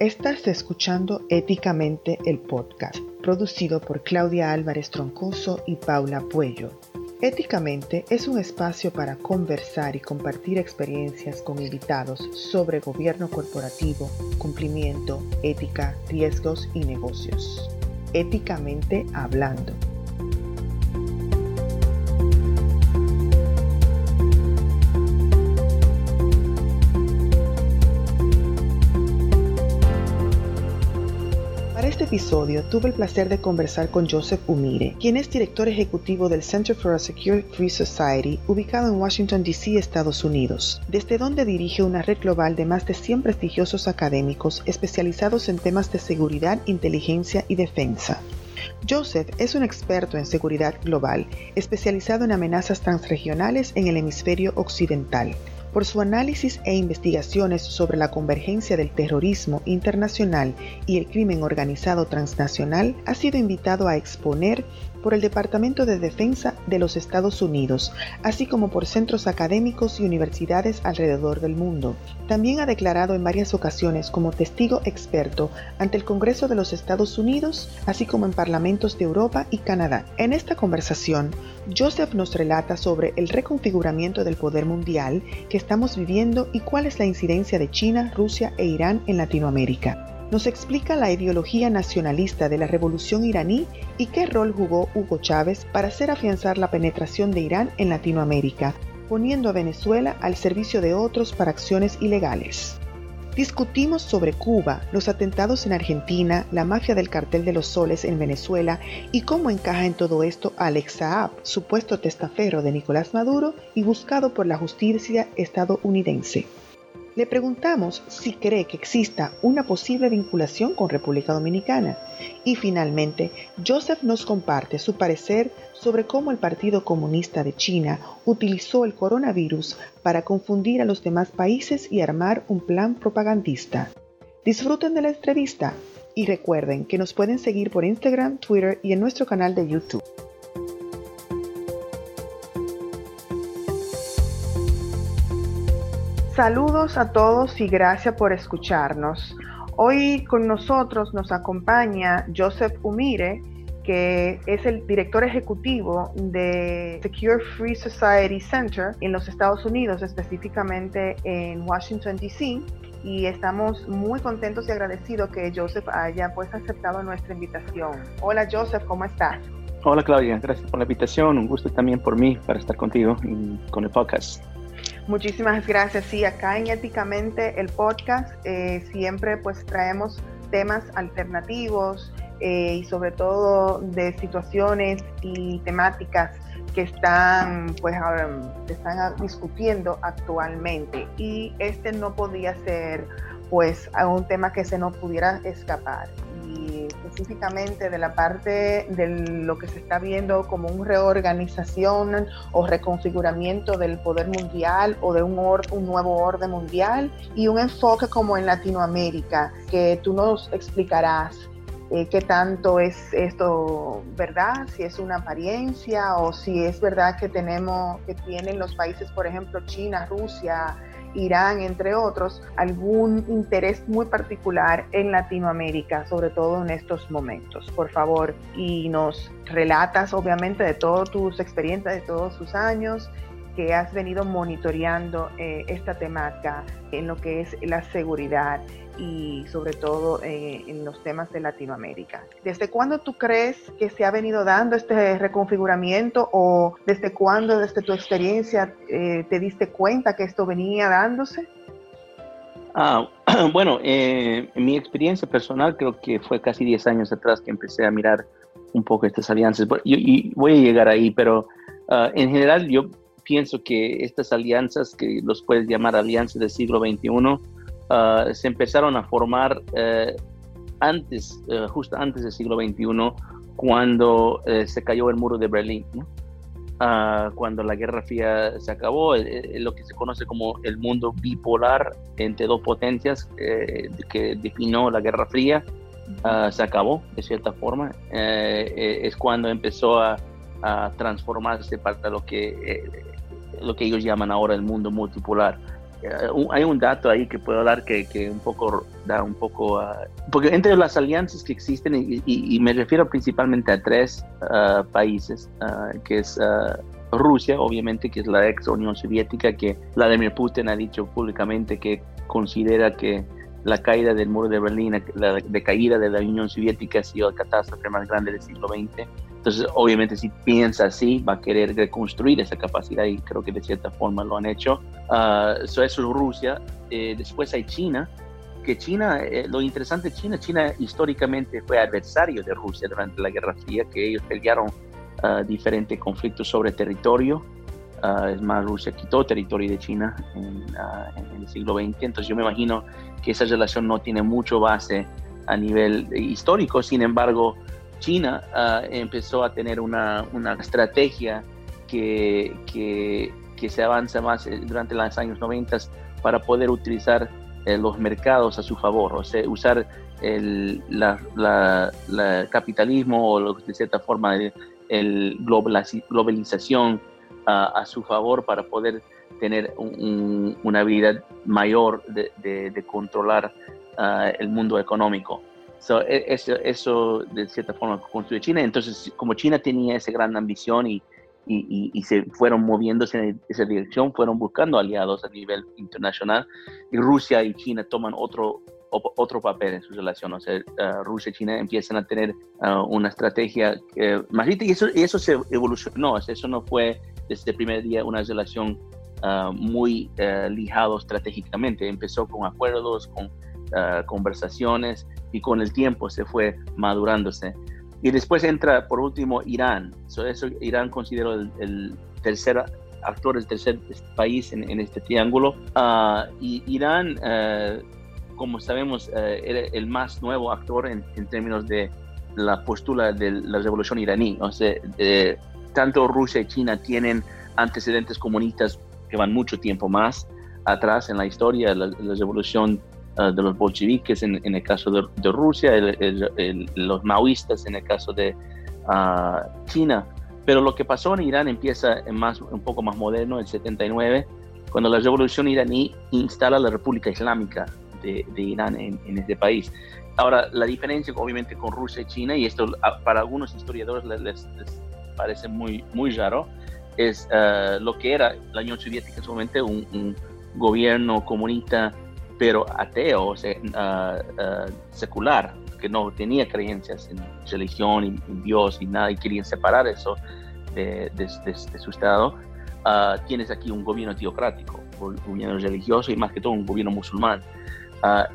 Estás escuchando Éticamente el podcast, producido por Claudia Álvarez Troncoso y Paula Puello. Éticamente es un espacio para conversar y compartir experiencias con invitados sobre gobierno corporativo, cumplimiento, ética, riesgos y negocios. Éticamente hablando. Episodio tuve el placer de conversar con Joseph Umire, quien es director ejecutivo del Center for a Secure Free Society, ubicado en Washington, D.C., Estados Unidos, desde donde dirige una red global de más de 100 prestigiosos académicos especializados en temas de seguridad, inteligencia y defensa. Joseph es un experto en seguridad global, especializado en amenazas transregionales en el hemisferio occidental. Por su análisis e investigaciones sobre la convergencia del terrorismo internacional y el crimen organizado transnacional, ha sido invitado a exponer por el Departamento de Defensa de los Estados Unidos, así como por centros académicos y universidades alrededor del mundo. También ha declarado en varias ocasiones como testigo experto ante el Congreso de los Estados Unidos, así como en parlamentos de Europa y Canadá. En esta conversación, Joseph nos relata sobre el reconfiguramiento del poder mundial que estamos viviendo y cuál es la incidencia de China, Rusia e Irán en Latinoamérica nos explica la ideología nacionalista de la revolución iraní y qué rol jugó Hugo Chávez para hacer afianzar la penetración de Irán en Latinoamérica, poniendo a Venezuela al servicio de otros para acciones ilegales. Discutimos sobre Cuba, los atentados en Argentina, la mafia del cartel de los soles en Venezuela y cómo encaja en todo esto Alex Saab, supuesto testaferro de Nicolás Maduro y buscado por la justicia estadounidense. Le preguntamos si cree que exista una posible vinculación con República Dominicana y finalmente Joseph nos comparte su parecer sobre cómo el Partido Comunista de China utilizó el coronavirus para confundir a los demás países y armar un plan propagandista. Disfruten de la entrevista y recuerden que nos pueden seguir por Instagram, Twitter y en nuestro canal de YouTube. Saludos a todos y gracias por escucharnos. Hoy con nosotros nos acompaña Joseph Umire, que es el director ejecutivo de Secure Free Society Center en los Estados Unidos, específicamente en Washington, D.C. Y estamos muy contentos y agradecidos que Joseph haya pues aceptado nuestra invitación. Hola Joseph, ¿cómo estás? Hola Claudia, gracias por la invitación. Un gusto también por mí para estar contigo con el podcast. Muchísimas gracias. Sí, acá en Éticamente el podcast eh, siempre pues traemos temas alternativos eh, y sobre todo de situaciones y temáticas que están pues están discutiendo actualmente y este no podía ser pues un tema que se nos pudiera escapar específicamente de la parte de lo que se está viendo como una reorganización o reconfiguramiento del poder mundial o de un, nuevo orden mundial y un enfoque como en Latinoamérica, que tú nos explicarás eh, qué tanto es esto verdad, si es una apariencia o si es verdad que tenemos, que tienen los países, por ejemplo, China, Rusia, Irán, entre otros, algún interés muy particular en Latinoamérica, sobre todo en estos momentos. Por favor, y nos relatas obviamente de todas tus experiencias, de todos tus años que has venido monitoreando eh, esta temática en lo que es la seguridad y sobre todo eh, en los temas de Latinoamérica. ¿Desde cuándo tú crees que se ha venido dando este reconfiguramiento o desde cuándo, desde tu experiencia, eh, te diste cuenta que esto venía dándose? Ah, bueno, en mi experiencia personal creo que fue casi 10 años atrás que empecé a mirar un poco estas alianzas. Y, voy a llegar ahí, pero ah, en general yo pienso que estas alianzas, que los puedes llamar alianzas del siglo XXI, ah, se empezaron a formar eh, antes, eh, justo antes del siglo XXI, cuando eh, se cayó el muro de Berlín, ah, cuando la Guerra Fría se acabó, lo que se conoce como el mundo bipolar entre dos potencias que definió la Guerra Fría, ah, se acabó de cierta forma. es cuando empezó a, transformarse para lo que lo que ellos llaman ahora el mundo multipolar. Hay un dato ahí que puedo dar que, que un poco da un poco, porque entre las alianzas que existen, y, me refiero principalmente a tres países, que es Rusia, obviamente, que es la ex Unión Soviética, que Vladimir Putin ha dicho públicamente que considera que la caída del muro de Berlín, la decaída de la Unión Soviética ha sido la catástrofe más grande del siglo XX. Entonces, obviamente, si piensa así, va a querer reconstruir esa capacidad y creo que de cierta forma lo han hecho. Uh, eso es Rusia. Eh, después hay China, que China, eh, lo interesante de China, China históricamente fue adversario de Rusia durante la Guerra Fría, que ellos pelearon uh, diferentes conflictos sobre territorio. Uh, es más, Rusia quitó territorio de China en, en, el siglo XX, entonces yo me imagino que esa relación no tiene mucho base a nivel histórico, sin embargo, China uh, empezó a tener una, una estrategia que, que, que, se avanza más eh, durante los años 90 para poder utilizar eh, los mercados a su favor, o sea, usar el capitalismo o de cierta forma el, globalización uh, a su favor para poder tener un, una habilidad mayor de, controlar uh, el mundo económico. So, e, eso, eso, de cierta forma construye China. Entonces, como China tenía esa gran ambición y, y, se fueron moviéndose en esa dirección, fueron buscando aliados a nivel internacional y Rusia y China toman otro, otro papel en su relación. O uh, Rusia y China empiezan a tener uh, una estrategia más y eso, y eso se evolucionó. eso no fue desde el primer día una relación uh, muy lijado estratégicamente. Empezó con acuerdos, con conversaciones y con el tiempo se fue madurándose. Y después entra, por último, Irán. So, eso, Irán considero el, tercer actor, el tercer país en, este triángulo. Uh, y Irán, uh, como sabemos, era el más nuevo actor en, en, términos de la postura de la revolución iraní. O sea, tanto Rusia y China tienen antecedentes comunistas que van mucho tiempo más atrás en la historia. La, la revolución uh, de los bolcheviques en, en, el caso de, de Rusia, el, el, los maoístas en el caso de uh, China. Pero lo que pasó en Irán empieza en más, un poco más moderno, el 79, cuando la revolución iraní instala la República Islámica de, de Irán en, en, este país. Ahora, la diferencia obviamente con Rusia y China, y esto para algunos historiadores les, les, parece muy, muy raro, es uh, lo que era la Unión Soviética momento, un, un gobierno comunista pero ateo, o sea, uh, uh, secular, que no tenía creencias en religión y en Dios y nada, y querían separar eso de, de, de, de su estado, uh, tienes aquí un gobierno teocrático, un gobierno religioso y más que todo un gobierno musulmán.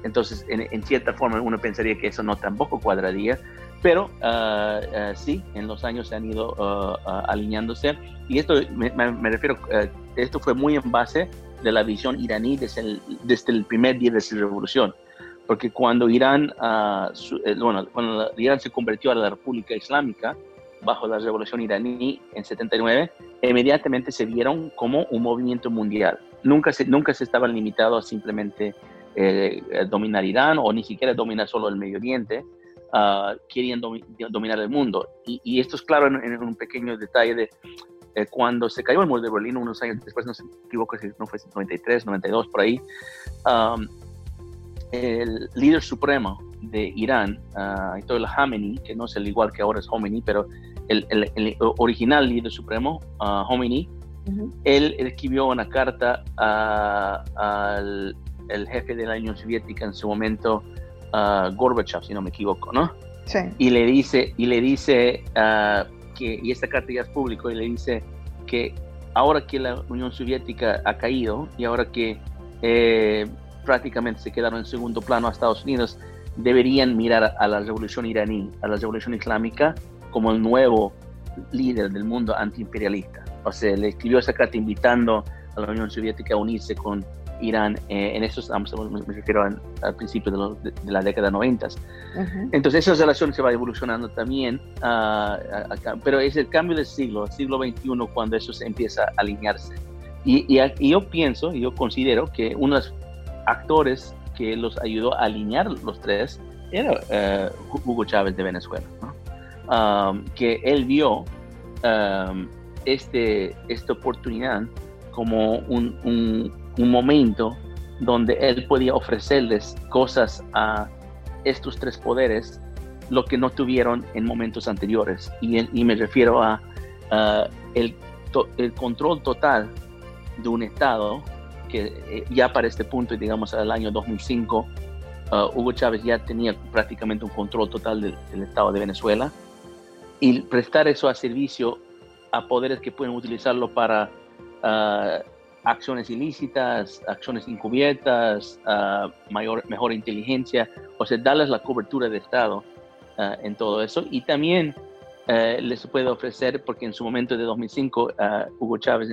entonces, en, en, cierta forma, uno pensaría que eso no tampoco cuadraría, pero sí, en los años se han ido alineándose. Y esto me, me refiero, esto fue muy en base de la visión iraní desde el, desde el primer día de su revolución. Porque cuando Irán, uh, su, eh, bueno, cuando Irán se convirtió a la República Islámica, bajo la revolución iraní en 79, inmediatamente se vieron como un movimiento mundial. Nunca se, nunca se estaban limitados a simplemente eh, dominar Irán o ni siquiera dominar solo el Medio Oriente, uh, querían domi dominar el mundo. Y, y, esto es claro en, en, un pequeño detalle de eh, cuando se cayó el muro de Berlín, unos años después, no se equivoco si no fue 93, 92, por ahí, um, el líder supremo de Irán, uh, Ayatollah Khamenei, que no es el igual que ahora es Khomeini, pero el, el, el original líder supremo, uh, Khomeini, uh -huh. él escribió una carta al el jefe de la Unión Soviética en su momento, uh, Gorbachev, si no me equivoco, ¿no? Sí. Y le dice, y le dice uh, y esta carta ya es público, y le dice que ahora que la Unión Soviética ha caído y ahora que eh, prácticamente se quedaron en segundo plano a Estados Unidos, deberían mirar a la revolución iraní, a la revolución islámica, como el nuevo líder del mundo antiimperialista. O sea, le escribió esa carta invitando a la Unión Soviética a unirse con Irán eh, en esos, me refiero al, principio de, de, de, la década 90. Uh -huh. Entonces esa relación se va evolucionando también, uh, a, a, pero es el cambio del siglo, el siglo XXI, cuando eso se empieza a alinearse. Y, y, y yo pienso, yo considero que uno de los actores que los ayudó a alinear los tres era uh, Hugo Chávez de Venezuela, ¿no? um, que él vio um, este, esta oportunidad como un, un un momento donde él podía ofrecerles cosas a estos tres poderes, lo que no tuvieron en momentos anteriores. Y, me refiero a el, el, control total de un Estado que eh, ya para este punto, digamos al año 2005, uh, Hugo Chávez ya tenía prácticamente un control total del, Estado de Venezuela y prestar eso a servicio a poderes que pueden utilizarlo para uh, acciones ilícitas, acciones encubiertas, uh, mayor, mejor inteligencia, o sea, darles la cobertura de Estado en todo eso. Y también eh, les puede ofrecer, porque en su momento de 2005 eh, Hugo Chávez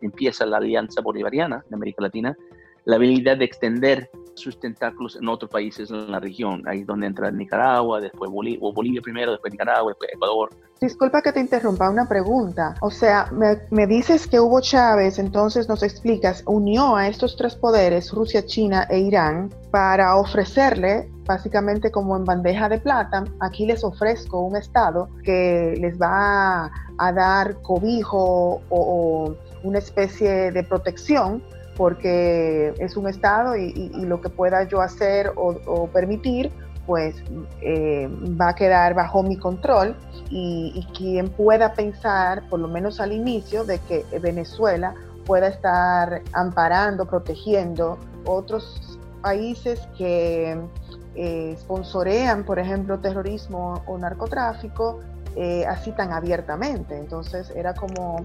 empieza, la Alianza Bolivariana de América Latina, la habilidad de extender sus tentáculos en otros países en la región. Ahí donde entra Nicaragua, después Bolivia, o Bolivia primero, después Nicaragua, después Ecuador. Disculpa que te interrumpa, una pregunta. O sea, me, me, dices que Hugo Chávez, entonces nos explicas, unió a estos tres poderes, Rusia, China e Irán, para ofrecerle básicamente como en bandeja de plata, aquí les ofrezco un Estado que les va a, dar cobijo o, una especie de protección porque es un Estado y, lo que pueda yo hacer o, permitir pues eh, va a quedar bajo mi control y, quien pueda pensar, por lo menos al inicio, de que Venezuela pueda estar amparando, protegiendo otros países que eh, sponsorean, por ejemplo, terrorismo o narcotráfico eh, así tan abiertamente. Entonces era como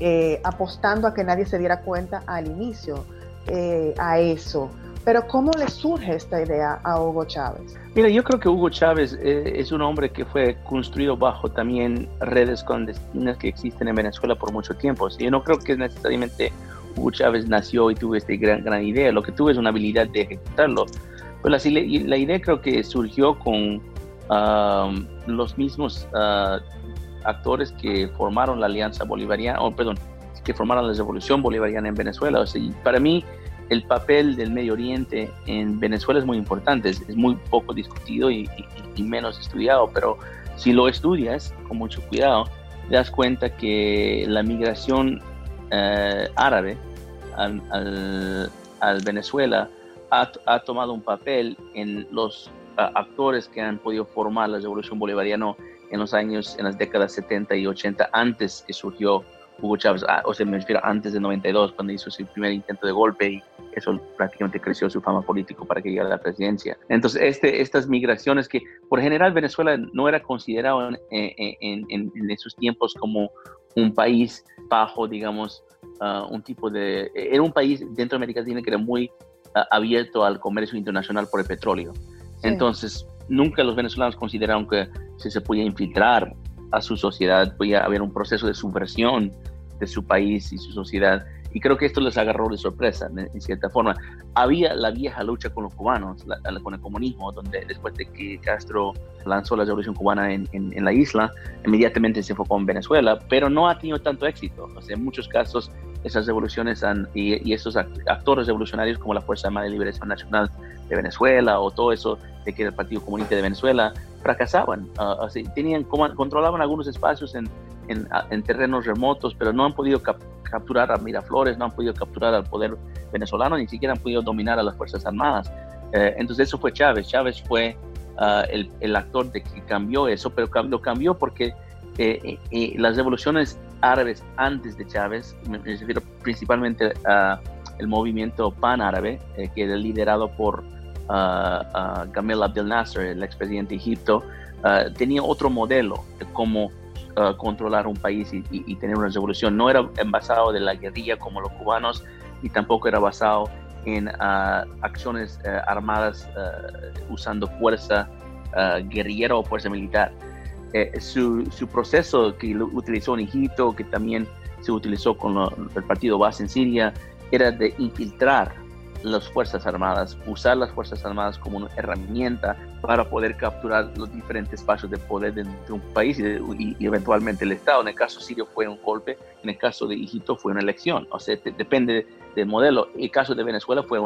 eh, apostando a que nadie se diera cuenta al inicio a eso. Pero ¿cómo le surge esta idea a Hugo Chávez? Mira, yo creo que Hugo Chávez es un hombre que fue construido bajo también redes clandestinas que existen en Venezuela por mucho tiempo. Yo no creo que necesariamente Hugo Chávez nació y tuvo esta gran, gran idea. Lo que tuvo es una habilidad de ejecutarlo. Pues la, la, idea creo que surgió con um, los mismos uh, actores que formaron la Alianza Bolivariana, o perdón, que formaron la Revolución Bolivariana en Venezuela. O para mí, el papel del Medio Oriente en Venezuela es muy importante, es, muy poco discutido y, menos estudiado, pero si lo estudias con mucho cuidado, das cuenta que la migración uh, árabe al Venezuela ha, tomado un papel en los actores que han podido formar la revolución bolivariana en los años, en las décadas 70 y 80, antes que surgió Hugo Chávez, ah, o sea, me refiero antes de 92, cuando hizo su primer intento de golpe y eso prácticamente creció su fama político para que llegara a la presidencia. Entonces, este, estas migraciones que por general Venezuela no era considerado en, en, en, esos tiempos como un país bajo, digamos, ah, un tipo de... Era un país dentro de América Latina que era muy abierto al comercio internacional por el petróleo. Entonces, nunca los venezolanos consideraron que si se podía infiltrar a su sociedad, podía haber un proceso de subversión de su país y su sociedad. Y creo que esto les agarró de sorpresa, en, cierta forma. Había la vieja lucha con los cubanos, con el comunismo, donde después de que Castro lanzó la revolución cubana en, la isla, inmediatamente se enfocó en Venezuela, pero no ha tenido tanto éxito. O sea, en muchos casos esas revoluciones han, y, esos actores revolucionarios como la Fuerza Armada de Liberación Nacional de Venezuela o todo eso de que el Partido Comunista de Venezuela fracasaban. Uh, tenían, controlaban algunos espacios en, en, terrenos remotos, pero no han podido capturar a Miraflores, no han podido capturar al poder venezolano, ni siquiera han podido dominar a las Fuerzas Armadas. Eh, entonces eso fue Chávez. Chávez fue uh, el, el, actor de que cambió eso, pero lo cambió porque eh, eh, las revoluciones árabes antes de Chávez, me refiero principalmente al movimiento pan-árabe, eh, que era liderado por uh, Gamal Abdel Nasser, el expresidente de Egipto, tenía otro modelo de cómo controlar un país y, tener una revolución. No era basado de la guerrilla como los cubanos y tampoco era basado en acciones armadas usando fuerza guerrillera o fuerza militar eh, su, su, proceso que lo utilizó en Egipto, que también se utilizó con el partido base en Siria, era de infiltrar las Fuerzas Armadas, usar las Fuerzas Armadas como una herramienta para poder capturar los diferentes espacios de poder de, un país y, eventualmente el Estado. En el caso sirio fue un golpe, en el caso de Egipto fue una elección. O sea, depende del modelo. El caso de Venezuela fue,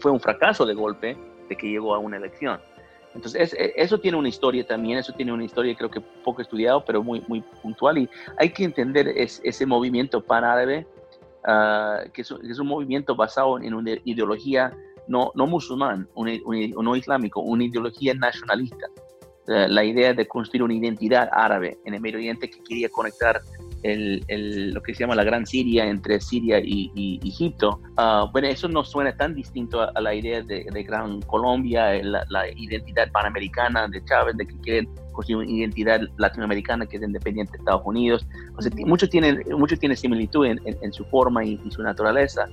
fue un fracaso de golpe de que llegó a una elección. Entonces, e, eso tiene una historia también, eso tiene una historia creo que poco estudiado, pero muy, muy puntual. Y hay que entender ese movimiento pan-árabe que, es, un movimiento basado en una ideología no, no musulmán, no islámico, una ideología nacionalista. la idea de construir una identidad árabe en el Medio Oriente que quería conectar el, lo que se llama la Gran Siria entre Siria y, Egipto. Ah, bueno, eso no suena tan distinto a, la idea de, Gran Colombia, la, identidad panamericana de Chávez, de que quieren construir una identidad latinoamericana que es independiente de Estados Unidos. O sea, mucho tiene, mucho tiene similitud en, su forma y, su naturaleza.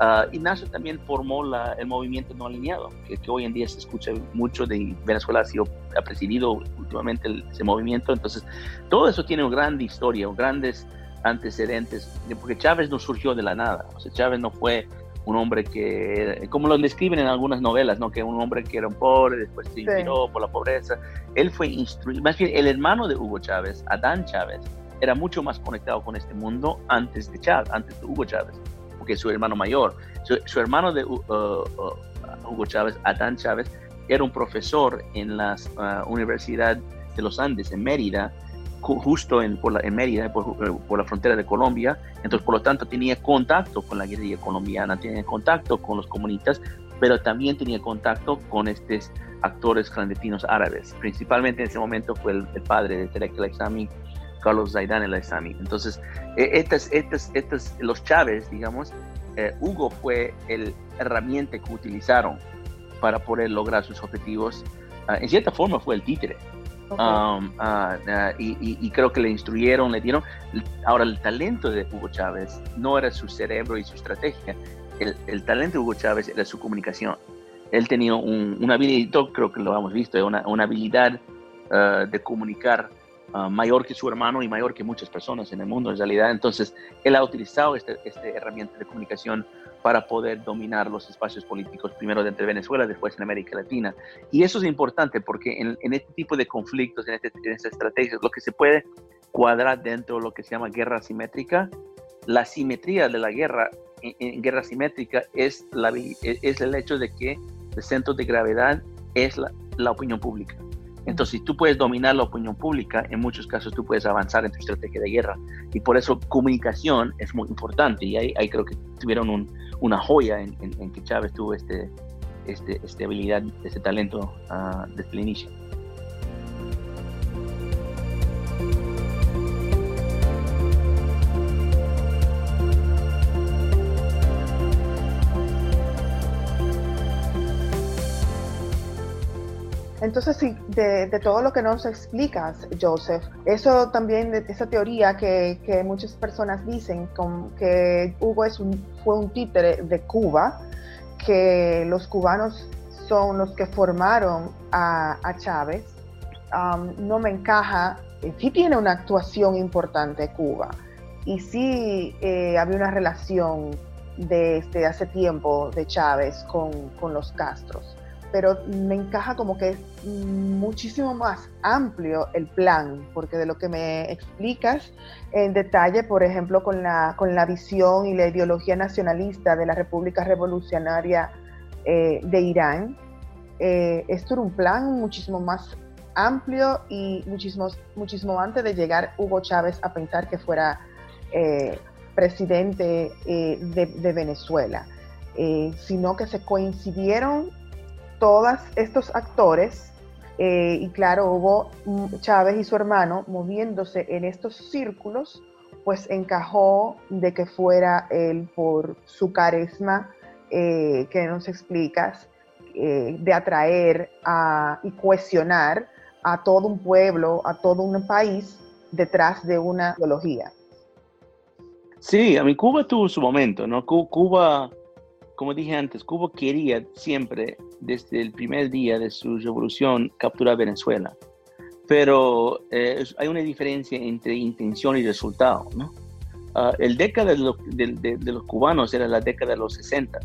Uh, Ignacio también formó el movimiento no alineado, que, hoy en día se escucha mucho de Venezuela, ha, sido, ha presidido últimamente ese movimiento. Entonces, todo eso tiene una gran historia, grandes antecedentes, porque Chávez no surgió de la nada. O sea, Chávez no fue un hombre que, como lo describen en algunas novelas, ¿no? que un hombre que era un pobre, después se inspiró por la pobreza. Él fue instruido, más bien el hermano de Hugo Chávez, Adán Chávez, era mucho más conectado con este mundo antes de Chávez, antes de Hugo Chávez porque su hermano mayor, su, hermano de uh, uh, Hugo Chávez, Adán Chávez, era un profesor en la uh, Universidad de los Andes, en Mérida, justo en, por en Mérida, por, la frontera de Colombia. Entonces, por lo tanto, tenía contacto con la guerrilla colombiana, tenía contacto con los comunistas, pero también tenía contacto con estos actores clandestinos árabes. Principalmente en ese momento fue el, padre de Terek el Carlos Zaidan el Islami. Entonces, e, estas, estas, estas, los Chávez, digamos, eh, Hugo fue el herramienta que utilizaron para poder lograr sus objetivos. Ah, en cierta forma fue el títere. Um, ah, ah, y, creo que le instruyeron, le dieron. Ahora, el talento de Hugo Chávez no era su cerebro y su estrategia. El, talento de Hugo Chávez era su comunicación. Él tenía un, una habilidad, creo que lo hemos visto, una, una habilidad de comunicar mayor que su hermano y mayor que muchas personas en el mundo en realidad. Entonces, él ha utilizado esta este herramienta de comunicación para poder dominar los espacios políticos, primero dentro de Venezuela, después en América Latina. Y eso es importante porque en, este tipo de conflictos, en, este, estas estrategias, lo que se puede cuadrar dentro de lo que se llama guerra simétrica, la simetría de la guerra en, guerra simétrica es, la, es el hecho de que el centro de gravedad es la opinión pública. Entonces, si tú puedes dominar la opinión pública, en muchos casos tú puedes avanzar en tu estrategia de guerra. Y por eso comunicación es muy importante. Y ahí, creo que tuvieron una joya en, que Chávez tuvo este, este, este habilidad, este talento uh, desde el inicio. Entonces, sí, de, todo lo que nos explicas, Joseph, eso también, esa teoría que, muchas personas dicen que Hugo es un, fue un títere de Cuba, que los cubanos son los que formaron a, Chávez, um, no me encaja. Sí tiene una actuación importante Cuba y sí eh, había una relación desde este, hace tiempo de Chávez con, con los Castros pero me encaja como que es muchísimo más amplio el plan, porque de lo que me explicas en detalle, por ejemplo, con la, con la visión y la ideología nacionalista de la República Revolucionaria eh, de Irán, eh, un plan muchísimo más amplio y muchísimo, muchísimo antes de llegar Hugo Chávez a pensar que fuera eh, presidente de, de, Venezuela, sino que se coincidieron todos estos actores, eh, y claro, hubo Chávez y su hermano moviéndose en estos círculos, pues encajó de que fuera él por su carisma eh, que nos explicas, eh, de atraer y cohesionar a todo un pueblo, a todo un país detrás de una ideología. Sí, a mí Cuba tuvo su momento, ¿no? Cuba como dije antes, Cuba quería siempre, desde el primer día de su revolución, capturar Venezuela. Pero eh, hay una diferencia entre intención y resultado. ¿no? Uh, el década de, los cubanos era la década de los 60.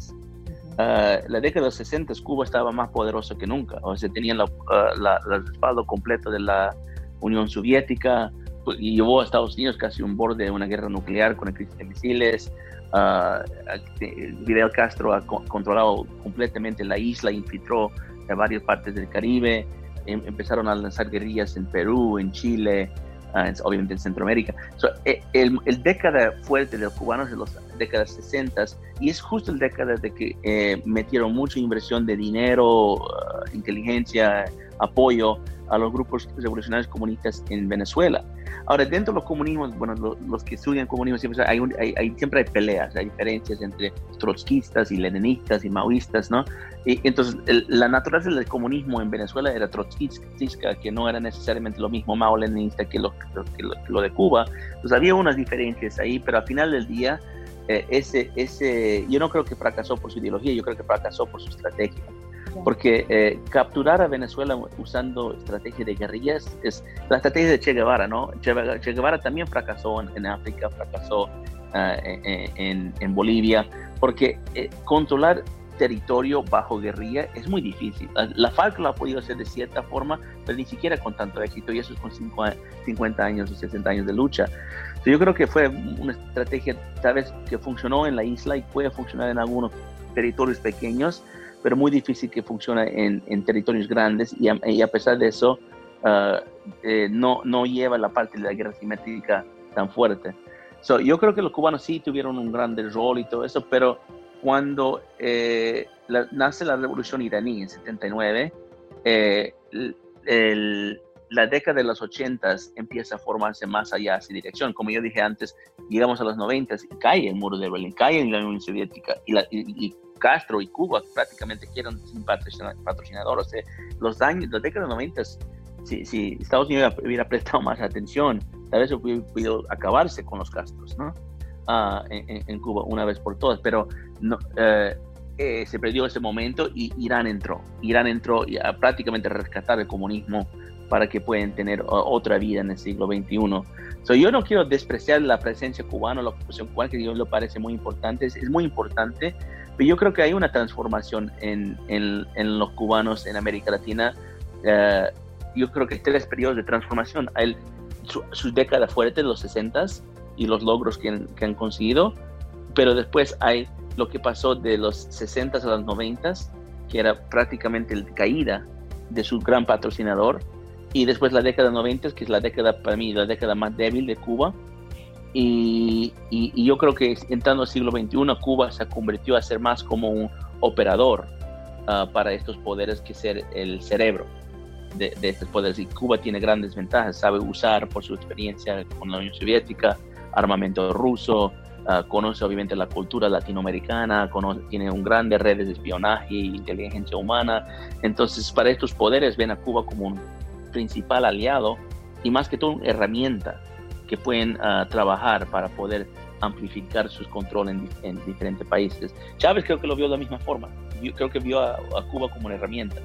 Ah, la década de los 60 Cuba estaba más poderosa que nunca. O sea, tenía ah, el respaldo completo de la Unión Soviética y llevó a Estados Unidos casi un borde de una guerra nuclear con el crisis de misiles. Uh, Castro ha controlado completamente la isla, infiltró en varias partes del Caribe, em, empezaron a lanzar guerrillas en Perú, en Chile, ah, obviamente en Centroamérica. Eh, el, el, década fuerte de los cubanos de los décadas 60 y es justo el década de que eh, metieron mucha inversión de dinero, ah, inteligencia, apoyo a los grupos revolucionarios comunistas en Venezuela. Ahora, dentro de los comunismos, bueno, los, que estudian comunismo siempre hay, hay, siempre hay peleas, hay diferencias entre trotskistas y leninistas y maoístas, ¿no? Y, entonces, la naturaleza del comunismo en Venezuela era trotskista, que no era necesariamente lo mismo mao-leninista que lo, que lo, de Cuba. Entonces, había unas diferencias ahí, pero al final del día, eh, ese, ese, yo no creo que fracasó por su ideología, yo creo que fracasó por su estrategia. Porque eh, capturar a Venezuela usando estrategia de guerrillas es la estrategia de Che Guevara, ¿no? Che, Guevara también fracasó en, África, fracasó ah, en, en, Bolivia, porque eh, controlar territorio bajo guerrilla es muy difícil. La, FARC lo ha podido hacer de cierta forma, pero ni siquiera con tanto éxito, y eso es con 50 años o 60 años de lucha. yo creo que fue una estrategia tal vez que funcionó en la isla y puede funcionar en algunos territorios pequeños, pero muy difícil que funcione en, territorios grandes y a, pesar de eso uh, eh, no, no lleva la parte de la guerra simétrica tan fuerte. So, yo creo que los cubanos sí tuvieron un gran rol y todo eso, pero cuando eh, nace la revolución iraní en 79, eh, la década de los 80 empieza a formarse más allá esa dirección. Como yo dije antes, llegamos a los 90 y cae el muro de Berlín, cae la Unión Soviética y, la, y Castro y Cuba prácticamente quieren sin patrocinador. O sea, los años, las décadas 90, si, si Estados Unidos hubiera prestado más atención, tal vez hubiera podido acabarse con los Castros, ¿no? Ah, en, Cuba una vez por todas, pero no, eh, eh, se perdió ese momento y Irán entró. Irán entró a prácticamente rescatar el comunismo para que puedan tener otra vida en el siglo XXI. So, yo no quiero despreciar la presencia cubana, la ocupación cubana, que yo lo parece muy importante, es, es muy importante, pero yo creo que hay una transformación en, en, los cubanos en América Latina. Eh, yo creo que tres periodos de transformación. Hay su, sus décadas fuertes, los 60 y los logros que han, que han, conseguido, pero después hay lo que pasó de los 60 a los 90, que era prácticamente la caída de su gran patrocinador, y después la década 90, que es la década, para mí, la década más débil de Cuba, y, yo creo que entrando al siglo XXI, Cuba se convirtió a ser más como un operador ah, para estos poderes que ser el cerebro de, estos poderes. Y Cuba tiene grandes ventajas, sabe usar por su experiencia con la Unión Soviética, armamento ruso, ah, conoce obviamente la cultura latinoamericana, conoce, tiene un grande redes de espionaje e inteligencia humana. Entonces, para estos poderes ven a Cuba como un principal aliado y más que todo una herramienta que pueden ah, trabajar para poder amplificar sus controles en, diferentes países. Chávez creo que lo vio de la misma forma. Yo creo que vio a, Cuba como una herramienta.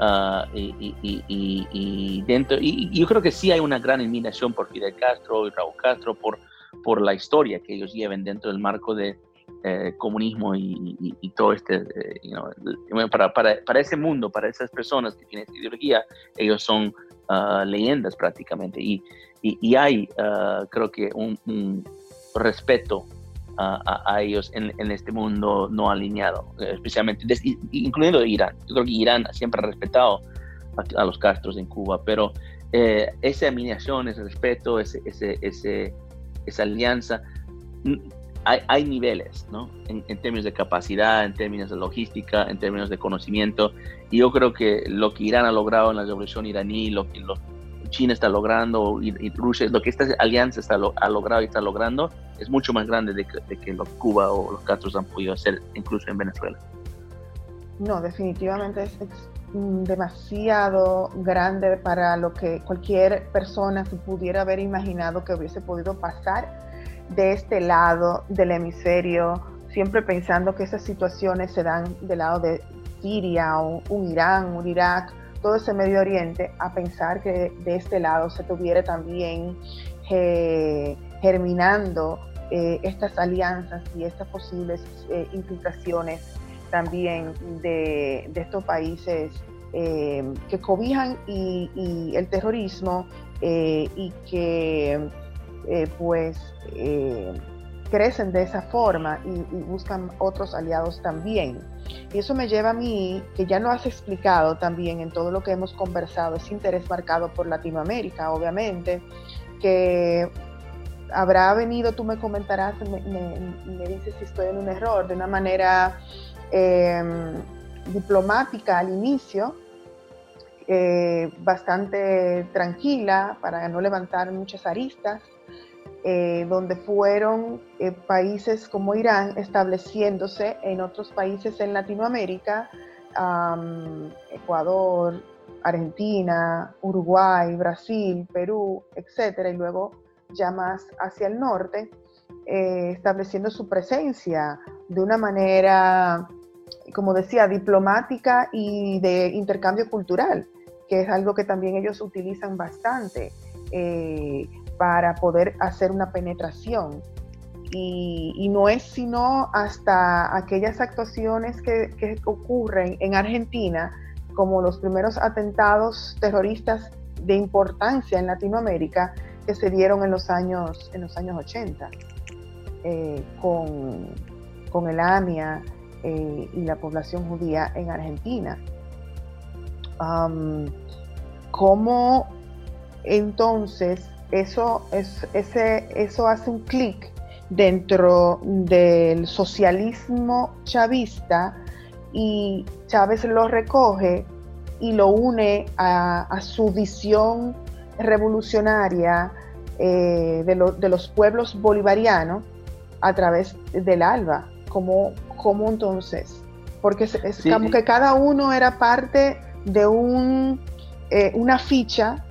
Ah, y, dentro, y, yo creo que sí hay una gran admiración por Fidel Castro y Raúl Castro por, por la historia que ellos lleven dentro del marco de eh, comunismo y, todo este, eh, para, para, para, ese mundo, para esas personas que tienen esa ideología, ellos son ah, leyendas prácticamente. Y, y, hay, uh, creo que, un, respeto a, ellos en, este mundo no alineado, especialmente, incluyendo Irán. Yo creo que Irán siempre ha respetado a, los Castros en Cuba, pero eh, esa admiración, ese respeto, ese, ese, ese esa alianza, hay, hay, niveles, ¿no? En, en, términos de capacidad, en términos de logística, en términos de conocimiento. Y yo creo que lo que Irán ha logrado en la revolución iraní, lo lo, China está logrando y, Rusia, lo que esta alianza está ha logrado y está logrando es mucho más grande de que, lo que Cuba o los Castros han podido hacer incluso en Venezuela. No, definitivamente es, demasiado grande para lo que cualquier persona se pudiera haber imaginado que hubiese podido pasar de este lado del hemisferio, siempre pensando que esas situaciones se dan del lado de Siria o un Irán, un Irak, todo ese Medio Oriente a pensar que de este lado se tuviera también eh, germinando eh, estas alianzas y estas posibles eh, implicaciones también de, estos países que cobijan y, el terrorismo y que pues crecen de esa forma y buscan otros aliados también. Y eso me lleva a mí, que ya lo has explicado también en todo lo que hemos conversado, ese interés marcado por Latinoamérica, obviamente, que habrá venido, tú me comentarás, me, me, dices si estoy en un error, de una manera em, diplomática al inicio, eh, bastante tranquila para no levantar muchas aristas, eh, donde fueron eh, países como Irán estableciéndose en otros países en Latinoamérica, Ecuador, Argentina, Uruguay, Brasil, Perú, etcétera, y luego ya más hacia el norte, eh, estableciendo su presencia de una manera, como decía, diplomática y de intercambio cultural, que es algo que también ellos utilizan bastante para poder hacer una penetración. Y, no es sino hasta aquellas actuaciones que, ocurren en Argentina, como los primeros atentados terroristas de importancia en Latinoamérica, que se dieron en los años, en los años 80 eh, con, el AMIA eh, y la población judía en Argentina. ¿Cómo entonces eso, es, ese, eso hace un clic dentro del socialismo chavista y Chávez lo recoge y lo une a, a su visión revolucionaria eh, de, los pueblos bolivarianos a través del ALBA. como entonces? Porque es, como que cada uno era parte de un, eh, una ficha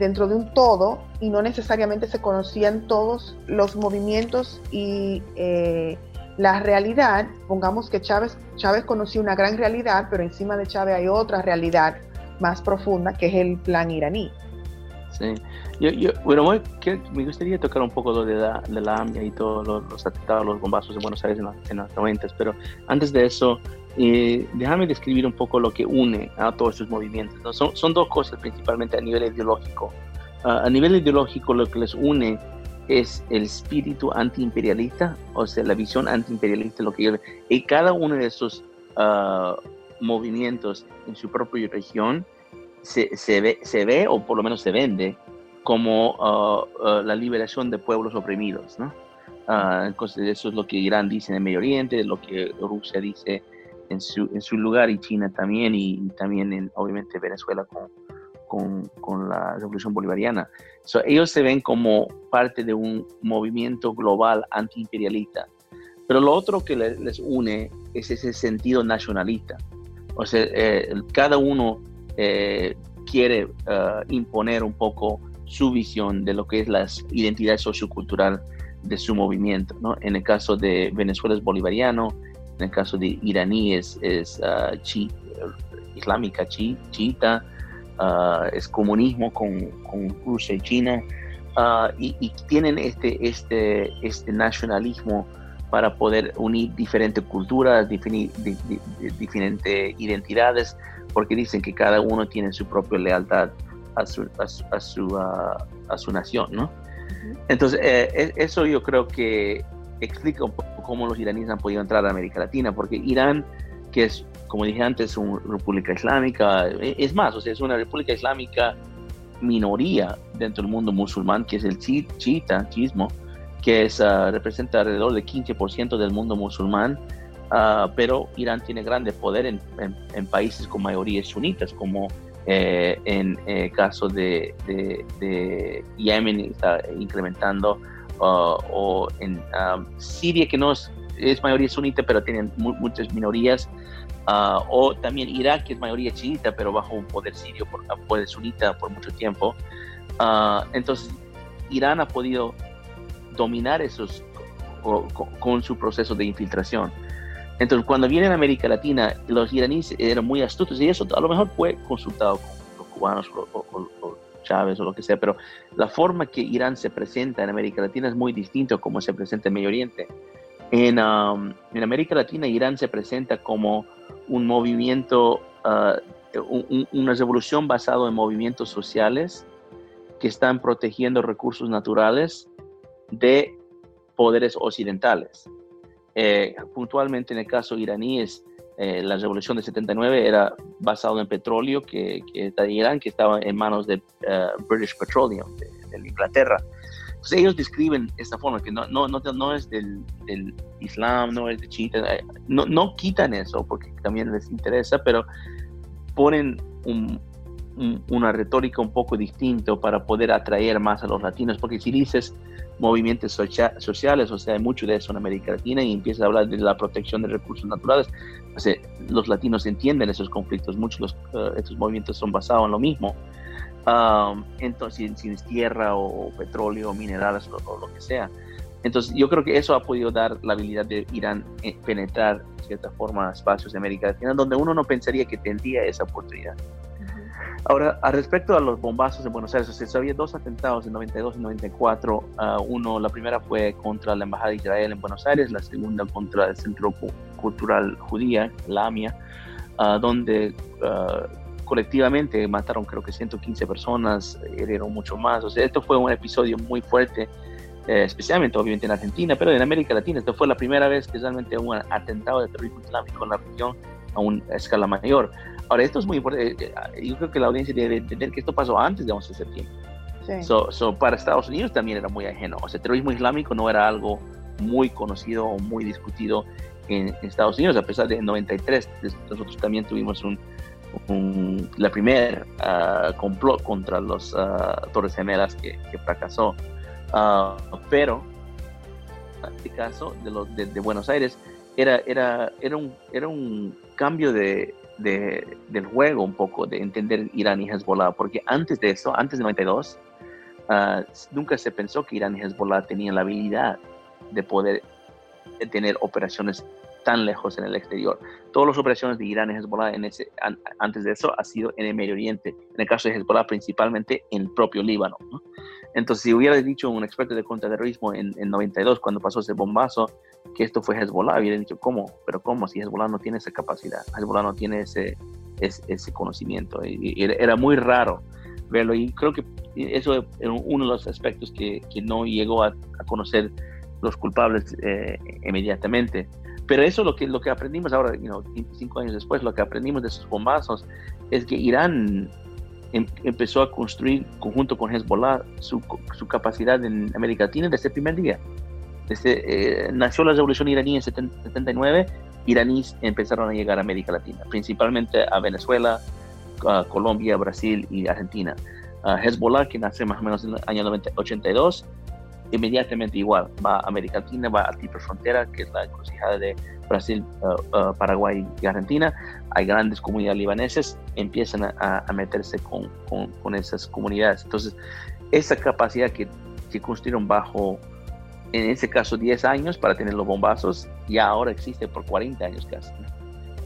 dentro de un todo y no necesariamente se conocían todos los movimientos y eh, la realidad. Pongamos que Chávez, Chávez conocía una gran realidad, pero encima de Chávez hay otra realidad más profunda que es el plan iraní. Sí. Yo, yo, bueno, me gustaría tocar un poco lo de la, de la AMIA y todos los, atentados, los bombazos de Buenos Aires en, los 90, pero antes de eso, eh, déjame describir un poco lo que une a todos estos movimientos. Son, son, dos cosas principalmente a nivel ideológico. Ah, a nivel ideológico lo que les une es el espíritu antiimperialista, o sea, la visión antiimperialista, lo que y cada uno de esos uh, movimientos en su propia región se, se, ve, se ve, o por lo menos se vende, como uh, uh, la liberación de pueblos oprimidos. ¿no? Uh, entonces, eso es lo que Irán dice en el Medio Oriente, lo que Rusia dice en su, en su lugar y China también, y, también en, obviamente Venezuela con, con, con la revolución bolivariana. ellos se ven como parte de un movimiento global antiimperialista. Pero lo otro que les, une es ese sentido nacionalista. O sea, eh, cada uno eh, quiere eh, imponer un poco su visión de lo que es la identidad sociocultural de su movimiento. ¿no? En el caso de Venezuela es bolivariano, en el caso de iraní es, uh, chi, islámica chi, chiita, es comunismo con, con, Rusia y China, y, y, tienen este, este, este nacionalismo para poder unir diferentes culturas, diferentes identidades, porque dicen que cada uno tiene su propia lealtad a su, a su, a su, nación, ¿no? Entonces, eh, e, eso yo creo que explica un cómo los iraníes han podido entrar a América Latina, porque Irán, que es, como dije antes, una república islámica, e, es más, o sea, es una república islámica minoría dentro del mundo musulmán, que es el chiita, chismo, que ah, representa alrededor del 15% del mundo musulmán, uh, pero Irán tiene grande poder en, en, países con mayorías sunitas, como eh, en el eh, caso de, de, Yemen está incrementando, uh, o en um, Siria, que no es, es mayoría sunita, pero tienen muchas minorías, uh, o también Irak, que es mayoría chiita, pero bajo un poder sirio, por, poder sunita por mucho tiempo. entonces, Irán ha podido dominar esos con, su proceso de infiltración. Entonces, cuando vienen a América Latina, los iraníes eran muy astutos y eso a lo mejor fue consultado con los cubanos o, Chávez o lo que sea, pero la forma que Irán se presenta en América Latina es muy distinta a como se presenta en Medio Oriente. En, um, en América Latina, Irán se presenta como un movimiento, uh, una revolución basada en movimientos sociales que están protegiendo recursos naturales de poderes occidentales. Eh, puntualmente en el caso iraní es eh, la revolución de 79 era basado en petróleo que, que de Irán, que estaba en manos de eh, British Petroleum, Inglaterra. Entonces ellos describen esta forma, que no, no, no, no es del, del, Islam, no es de chiita, eh, no, no quitan eso porque también les interesa, pero ponen un, una retórica un poco distinta para poder atraer más a los latinos, porque si dices movimientos sociales, o sea, hay mucho de eso en América Latina y empiezas a hablar de la protección de recursos naturales, o los latinos entienden esos conflictos, muchos de uh, estos movimientos son basados en lo mismo. Um, entonces, si, es tierra o, petróleo, minerales o, lo que sea. Entonces, yo creo que eso ha podido dar la habilidad de Irán eh, penetrar, de cierta forma, espacios de América Latina, donde uno no pensaría que tendría esa oportunidad. Ahora, al respecto a los bombazos en Buenos Aires, se había dos atentados en 92 y 94. Ah, uno, la primera fue contra la Embajada de Israel en Buenos Aires, la segunda contra el Centro Cultural Judía, la AMIA, uh, donde uh, colectivamente mataron creo que 115 personas, herieron mucho más. O sea, esto fue un episodio muy fuerte, eh, especialmente obviamente en Argentina, pero en América Latina. Esto fue la primera vez que realmente hubo un atentado de terrorismo islámico en la región a una escala mayor. Ahora, esto es muy importante. Eh, eh, yo creo que la audiencia debe entender que esto pasó antes de 11 de septiembre. Sí. So, para Estados Unidos también era muy ajeno. O sea, el terrorismo islámico no era algo muy conocido o muy discutido en, Estados Unidos, a pesar de en 93 nosotros también tuvimos un, la primera uh, complot contra los uh, Torres Gemelas que, fracasó. Uh, pero en este caso de, los, de, de, Buenos Aires era, era, era, un, era un cambio de, del juego un poco, de entender Irán y Hezbollah, porque antes de eso, antes de 92, ah, nunca se pensó que Irán y Hezbollah tenían la habilidad de poder tener operaciones tan lejos en el exterior. Todas las operaciones de Irán y Hezbollah en ese, antes de eso ha sido en el Medio Oriente, en el caso de Hezbollah principalmente en el propio Líbano. Entonces, si hubiera dicho un experto de contraterrorismo en, en 92, cuando pasó ese bombazo, que esto fue Hezbollah, hubiera dicho, ¿cómo? Pero ¿cómo? Si Hezbollah no tiene esa capacidad, Hezbollah no tiene ese, ese, conocimiento. Y, era muy raro verlo y creo que eso es uno de los aspectos que, que no llegó a, conocer los culpables eh, inmediatamente. Pero eso lo que, lo que aprendimos ahora, you 25 años después, lo que aprendimos de esos bombazos es que Irán em, empezó a construir, conjunto con Hezbollah, su, su, capacidad en América Latina desde el primer día. Desde, eh, nació la revolución iraní en 79, iraníes empezaron a llegar a América Latina, principalmente a Venezuela, a Colombia, Brasil y Argentina. Hezbollah, que nace más o menos en el año 82, inmediatamente igual, va a América Latina, va a Triple Frontera, que es la encrucijada de Brasil, uh, uh, Paraguay y Argentina. Hay grandes comunidades libaneses, empiezan a, meterse con, con, esas comunidades. Entonces, esa capacidad que, que construyeron bajo, en ese caso, 10 años para tener los bombazos, ya ahora existe por 40 años casi.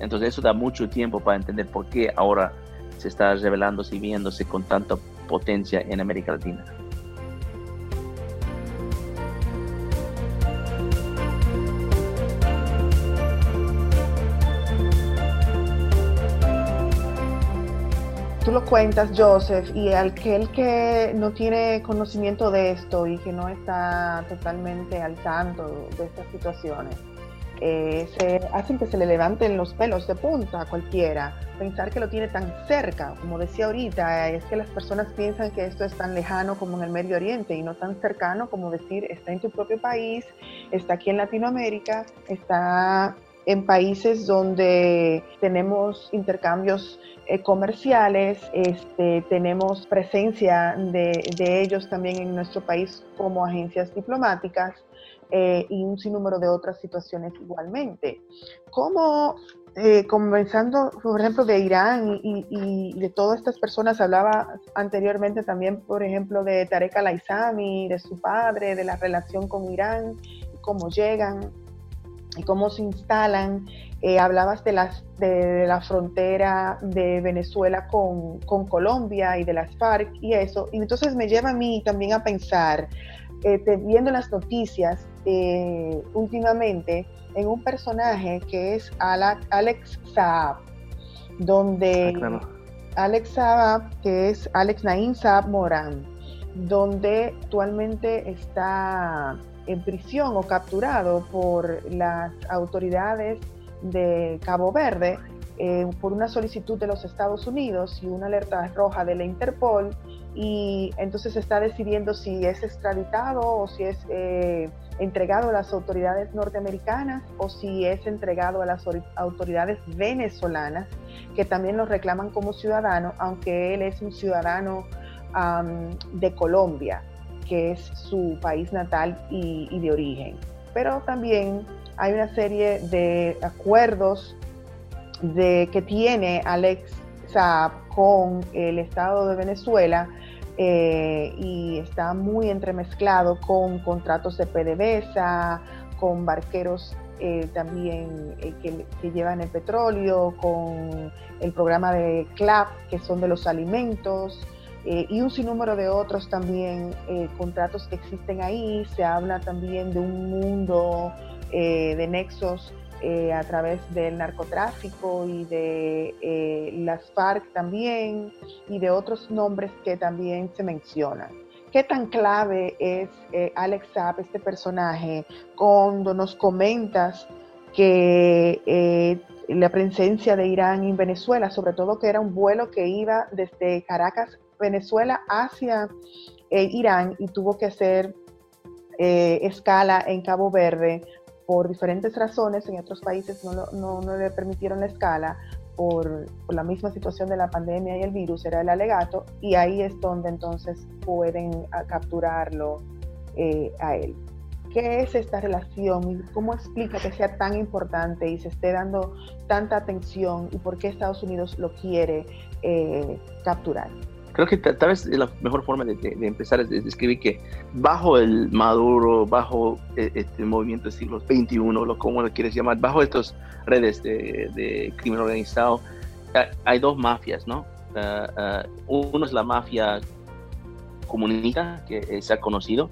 Entonces, eso da mucho tiempo para entender por qué ahora se está revelándose y viéndose con tanta potencia en América Latina. Cuentas, Joseph, y aquel que no tiene conocimiento de esto y que no está totalmente al tanto de estas situaciones, eh, se hacen que se le levanten los pelos de punta a cualquiera. Pensar que lo tiene tan cerca, como decía ahorita, es que las personas piensan que esto es tan lejano como en el Medio Oriente y no tan cercano como decir está en tu propio país, está aquí en Latinoamérica, está en países donde tenemos intercambios eh, comerciales, este, tenemos presencia de, ellos también en nuestro país como agencias diplomáticas eh, y un sinnúmero de otras situaciones igualmente. ¿Cómo, eh, comenzando, por ejemplo, de Irán y, de todas estas personas, hablaba anteriormente también, por ejemplo, de Tarek al-Aizami, de su padre, de la relación con Irán, cómo llegan y cómo se instalan. Eh, hablabas de, las, de, la frontera de Venezuela con, con, Colombia y de las FARC y eso. Y entonces me lleva a mí también a pensar, eh, viendo las noticias eh, últimamente, en un personaje que es Alex Saab, donde ah, Alex Saab, que es Alex Naim Saab Morán, donde actualmente está en prisión o capturado por las autoridades de Cabo Verde eh, por una solicitud de los Estados Unidos y una alerta roja de la Interpol y entonces está decidiendo si es extraditado o si es eh, entregado a las autoridades norteamericanas o si es entregado a las autoridades venezolanas que también lo reclaman como ciudadano, aunque él es un ciudadano de Colombia, que es su país natal y de origen. Pero también hay una serie de acuerdos de, que tiene Alex Saab con el Estado de Venezuela eh, y está muy entremezclado con contratos de PDVSA, con barqueros eh, también eh, que, llevan el petróleo, con el programa de CLAP, que son de los alimentos, y un sinnúmero de otros también contratos que existen ahí. Se habla también de un mundo de nexos eh, a través del narcotráfico y de eh, las FARC también y de otros nombres que también se mencionan. ¿Qué tan clave es eh, Alex Saab, este personaje, cuando nos comentas que la presencia de Irán en Venezuela, sobre todo que era un vuelo que iba desde Caracas, Venezuela, hacia Irán y tuvo que hacer escala en Cabo Verde por diferentes razones, en otros países no, no, le permitieron la escala por, por, la misma situación de la pandemia y el virus, era el alegato, y ahí es donde entonces pueden capturarlo eh, a él. ¿Qué es esta relación y cómo explica que sea tan importante y se esté dando tanta atención y por qué Estados Unidos lo quiere eh, capturar? Creo que tal vez la mejor forma de, empezar es describir que bajo el Maduro, bajo e, este movimiento del siglo XXI, lo como lo quieres llamar, bajo estas redes de, crimen organizado, hay dos mafias, ¿no? Ah, ah, uno es la mafia comunista, que se ha conocido,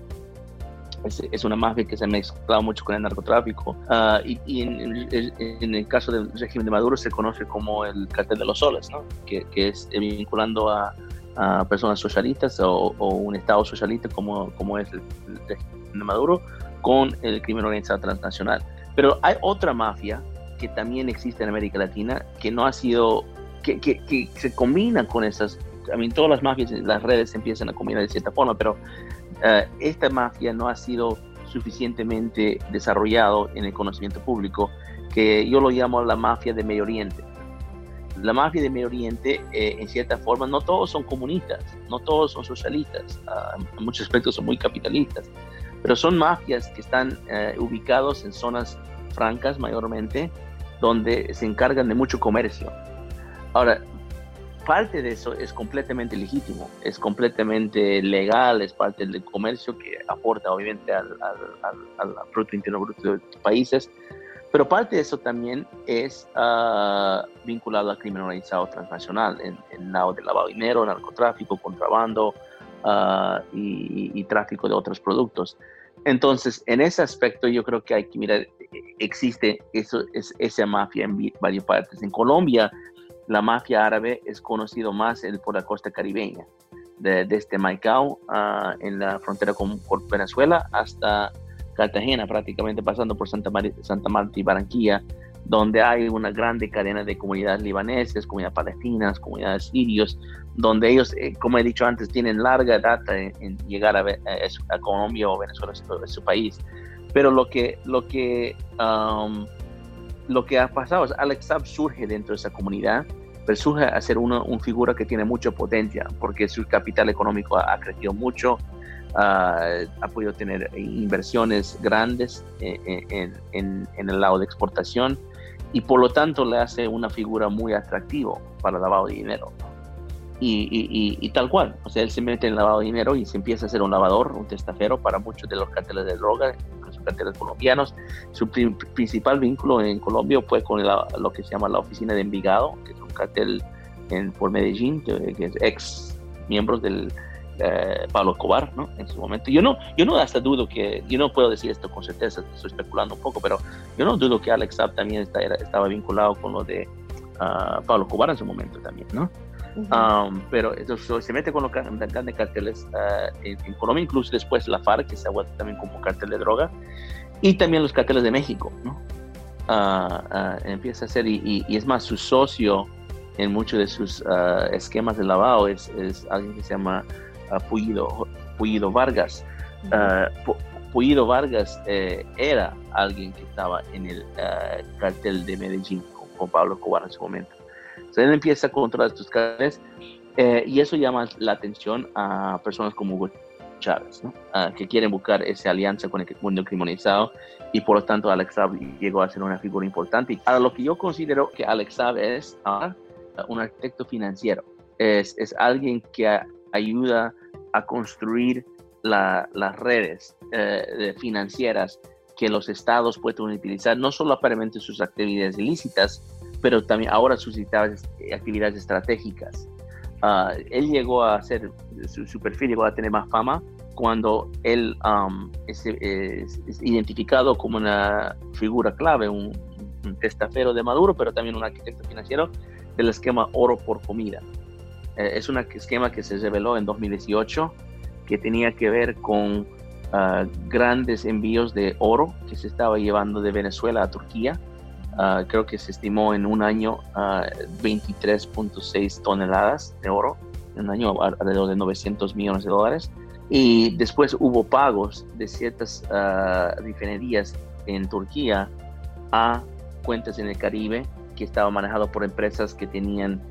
es, una mafia que se ha mezclado mucho con el narcotráfico. Ah, y, en, el caso del régimen de Maduro se conoce como el cartel de los soles, que, que es vinculando a, a personas socialistas o, un Estado socialista como, como es el, de Maduro con el crimen organizado transnacional. Pero hay otra mafia que también existe en América Latina que no ha sido, que, que, que se combina con esas, a mí todas las mafias, las redes se empiezan a combinar de cierta forma, pero eh, esta mafia no ha sido suficientemente desarrollado en el conocimiento público, que yo lo llamo la mafia de Medio Oriente la mafia de Medio Oriente, eh, en cierta forma, no todos son comunistas, no todos son socialistas, ah, en muchos aspectos son muy capitalistas, pero son mafias que están eh, ubicados en zonas francas mayormente, donde se encargan de mucho comercio. Ahora, parte de eso es completamente legítimo, es completamente legal, es parte del comercio que aporta obviamente al, al, Producto Interno Bruto de los países, pero parte de eso también es uh, vinculado al crimen organizado transnacional, en el lado del lavado de dinero, narcotráfico, contrabando uh, y, tráfico de otros productos. Entonces, en ese aspecto yo creo que hay que mirar, existe eso, es, esa mafia en varias partes. En Colombia, la mafia árabe es conocido más por la costa caribeña, desde este Maicao, uh, en la frontera con Venezuela, hasta Cartagena, prácticamente pasando por Santa, Marta y Barranquilla, donde hay una grande cadena de comunidades libaneses, comunidades palestinas, comunidades sirios, donde ellos, eh, como he dicho antes, tienen larga data en, llegar a, Colombia o Venezuela, su, país. Pero lo que, lo que, um, lo que ha pasado es Alex Saab surge dentro de esa comunidad, pero surge a ser una, figura que tiene mucha potencia, porque su capital económico ha crecido mucho, ha podido tener inversiones grandes en, el lado de exportación y por lo tanto le hace una figura muy atractiva para el lavado de dinero. Y, tal cual, o sea, él se mete en el lavado de dinero y se empieza a ser un lavador, un testafero para muchos de los carteles de droga, los carteles colombianos. Su principal vínculo en Colombia fue con lo que se llama la oficina de Envigado, que es un cartel en, por Medellín, que, que es ex miembros del, eh, Pablo Escobar, ¿no? En su momento. Yo no, yo no hasta dudo que, yo no puedo decir esto con certeza, estoy especulando un poco, pero yo no dudo que Alex Saab también estaba vinculado con lo de uh, Pablo Escobar en su momento también, ¿no? um, pero eso, se mete con los grandes carteles uh, en, Colombia, incluso después la FARC, que se ha vuelto también como cartel de droga, y también los carteles de México, ¿no? empieza a ser, y, es más, su socio en muchos de sus esquemas de lavado es, es, alguien que se llama Puyido, Vargas. Puyido Vargas eh, era alguien que estaba en el cartel de Medellín con, Pablo Cobar en su momento. Entonces él empieza a controlar estos carteles eh, y eso llama la atención a personas como Hugo Chávez, que quieren buscar esa alianza con el mundo criminalizado y por lo tanto Alex Saab llegó a ser una figura importante. Ahora, lo que yo considero que Alex Saab es un arquitecto financiero, es, es alguien que ayuda a construir las redes eh, financieras que los estados pueden utilizar, no solo para sus actividades ilícitas, pero también ahora sus actividades estratégicas. Ah, él llegó a ser, su, perfil llegó a tener más fama cuando él es, identificado como una figura clave, un, testafero de Maduro, pero también un arquitecto financiero del esquema oro por comida. Eh, es un esquema que se reveló en 2018 que tenía que ver con ah, grandes envíos de oro que se estaba llevando de Venezuela a Turquía Ah, creo que se estimó en un año 23.6 ah, toneladas de oro, en un año alrededor de 900 millones de dólares. Y después hubo pagos de ciertas uh, refinerías en Turquía a cuentas en el Caribe que estaban manejadas por empresas que tenían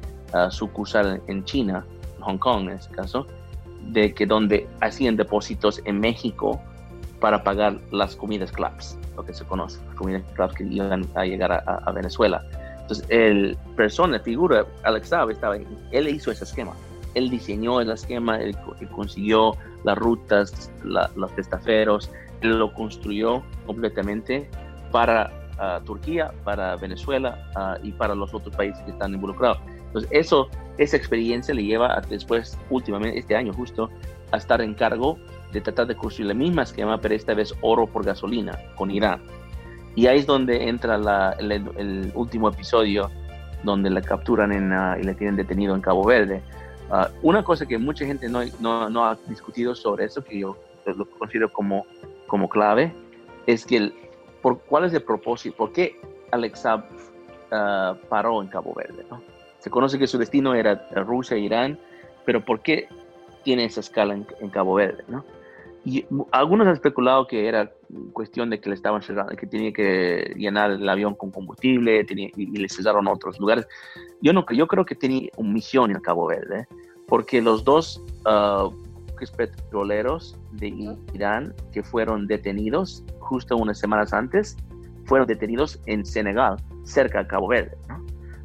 sucursal en China, Hong Kong en este caso, de que donde hacían depósitos en México para pagar las comidas clubs, lo que se conoce, las comidas clubs que iban a llegar a, Venezuela. Entonces, el persona, la figura, Alex Saab, estaba, él hizo ese esquema. Él diseñó el esquema, él, consiguió las rutas, los testaferos, él lo construyó completamente para ah, Turquía, para Venezuela ah, y para los otros países que están involucrados. Entonces, eso, esa experiencia le lleva a después, últimamente, este año justo, a estar en cargo de tratar de construir la misma esquema, pero esta vez oro por gasolina con Irán. Y ahí es donde entra el, último episodio, donde la capturan en, ah, y la tienen detenido en Cabo Verde. Ah, una cosa que mucha gente no, no, ha discutido sobre eso, que yo lo considero como, como clave, es que el, por, cuál es el propósito, por qué Alex uh, paró en Cabo Verde. Se conoce que su destino era Rusia e Irán, pero ¿por qué tiene esa escala en, en Cabo Verde? ¿no? Y algunos han especulado que era cuestión de que le estaban cerrando, que tenía que llenar el avión con combustible y, le cesaron otros lugares. Yo, no, yo creo que tenía una misión en Cabo Verde, porque los dos uh, petroleros de Irán que fueron detenidos justo unas semanas antes, fueron detenidos en Senegal, cerca de Cabo Verde.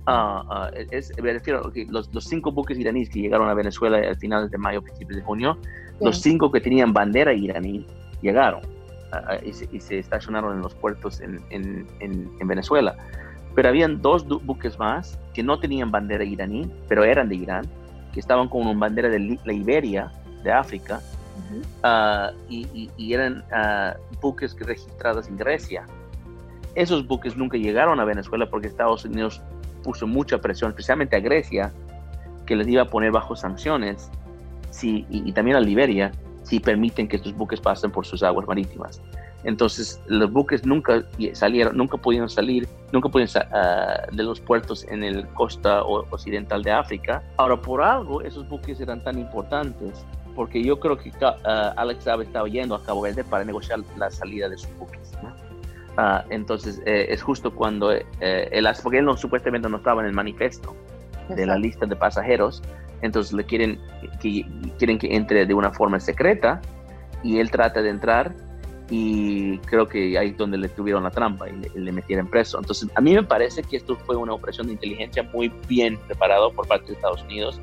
Uh, es, me refiero los, los, cinco buques iraníes que llegaron a Venezuela a finales de mayo, principios de junio, los cinco que tenían bandera iraní llegaron y, se, estacionaron en los puertos en, en, en, Venezuela. Pero habían dos buques más que no tenían bandera iraní, pero eran de Irán, que estaban con una bandera de Liberia, de África, ah, y, y, eran uh, buques registrados en Grecia. Esos buques nunca llegaron a Venezuela porque Estados Unidos puso mucha presión, especialmente a Grecia, que les iba a poner bajo sanciones y, también a Liberia si permiten que estos buques pasen por sus aguas marítimas. Entonces, los buques nunca salieron, nunca pudieron salir, nunca pudieron uh, de los puertos en el costa occidental de África. Ahora, por algo, esos buques eran tan importantes, porque yo creo que uh, Alex Saab estaba yendo a Cabo Verde para negociar la salida de sus buques. Uh, entonces, eh, es justo cuando eh, él, porque él no, supuestamente no estaba en el manifiesto de la lista de pasajeros, entonces le quieren que, quieren que entre de una forma secreta y él trata de entrar y creo que ahí es donde le tuvieron la trampa y le, metieron preso. Entonces a mí me parece que esto fue una operación de inteligencia muy bien preparado por parte de Estados Unidos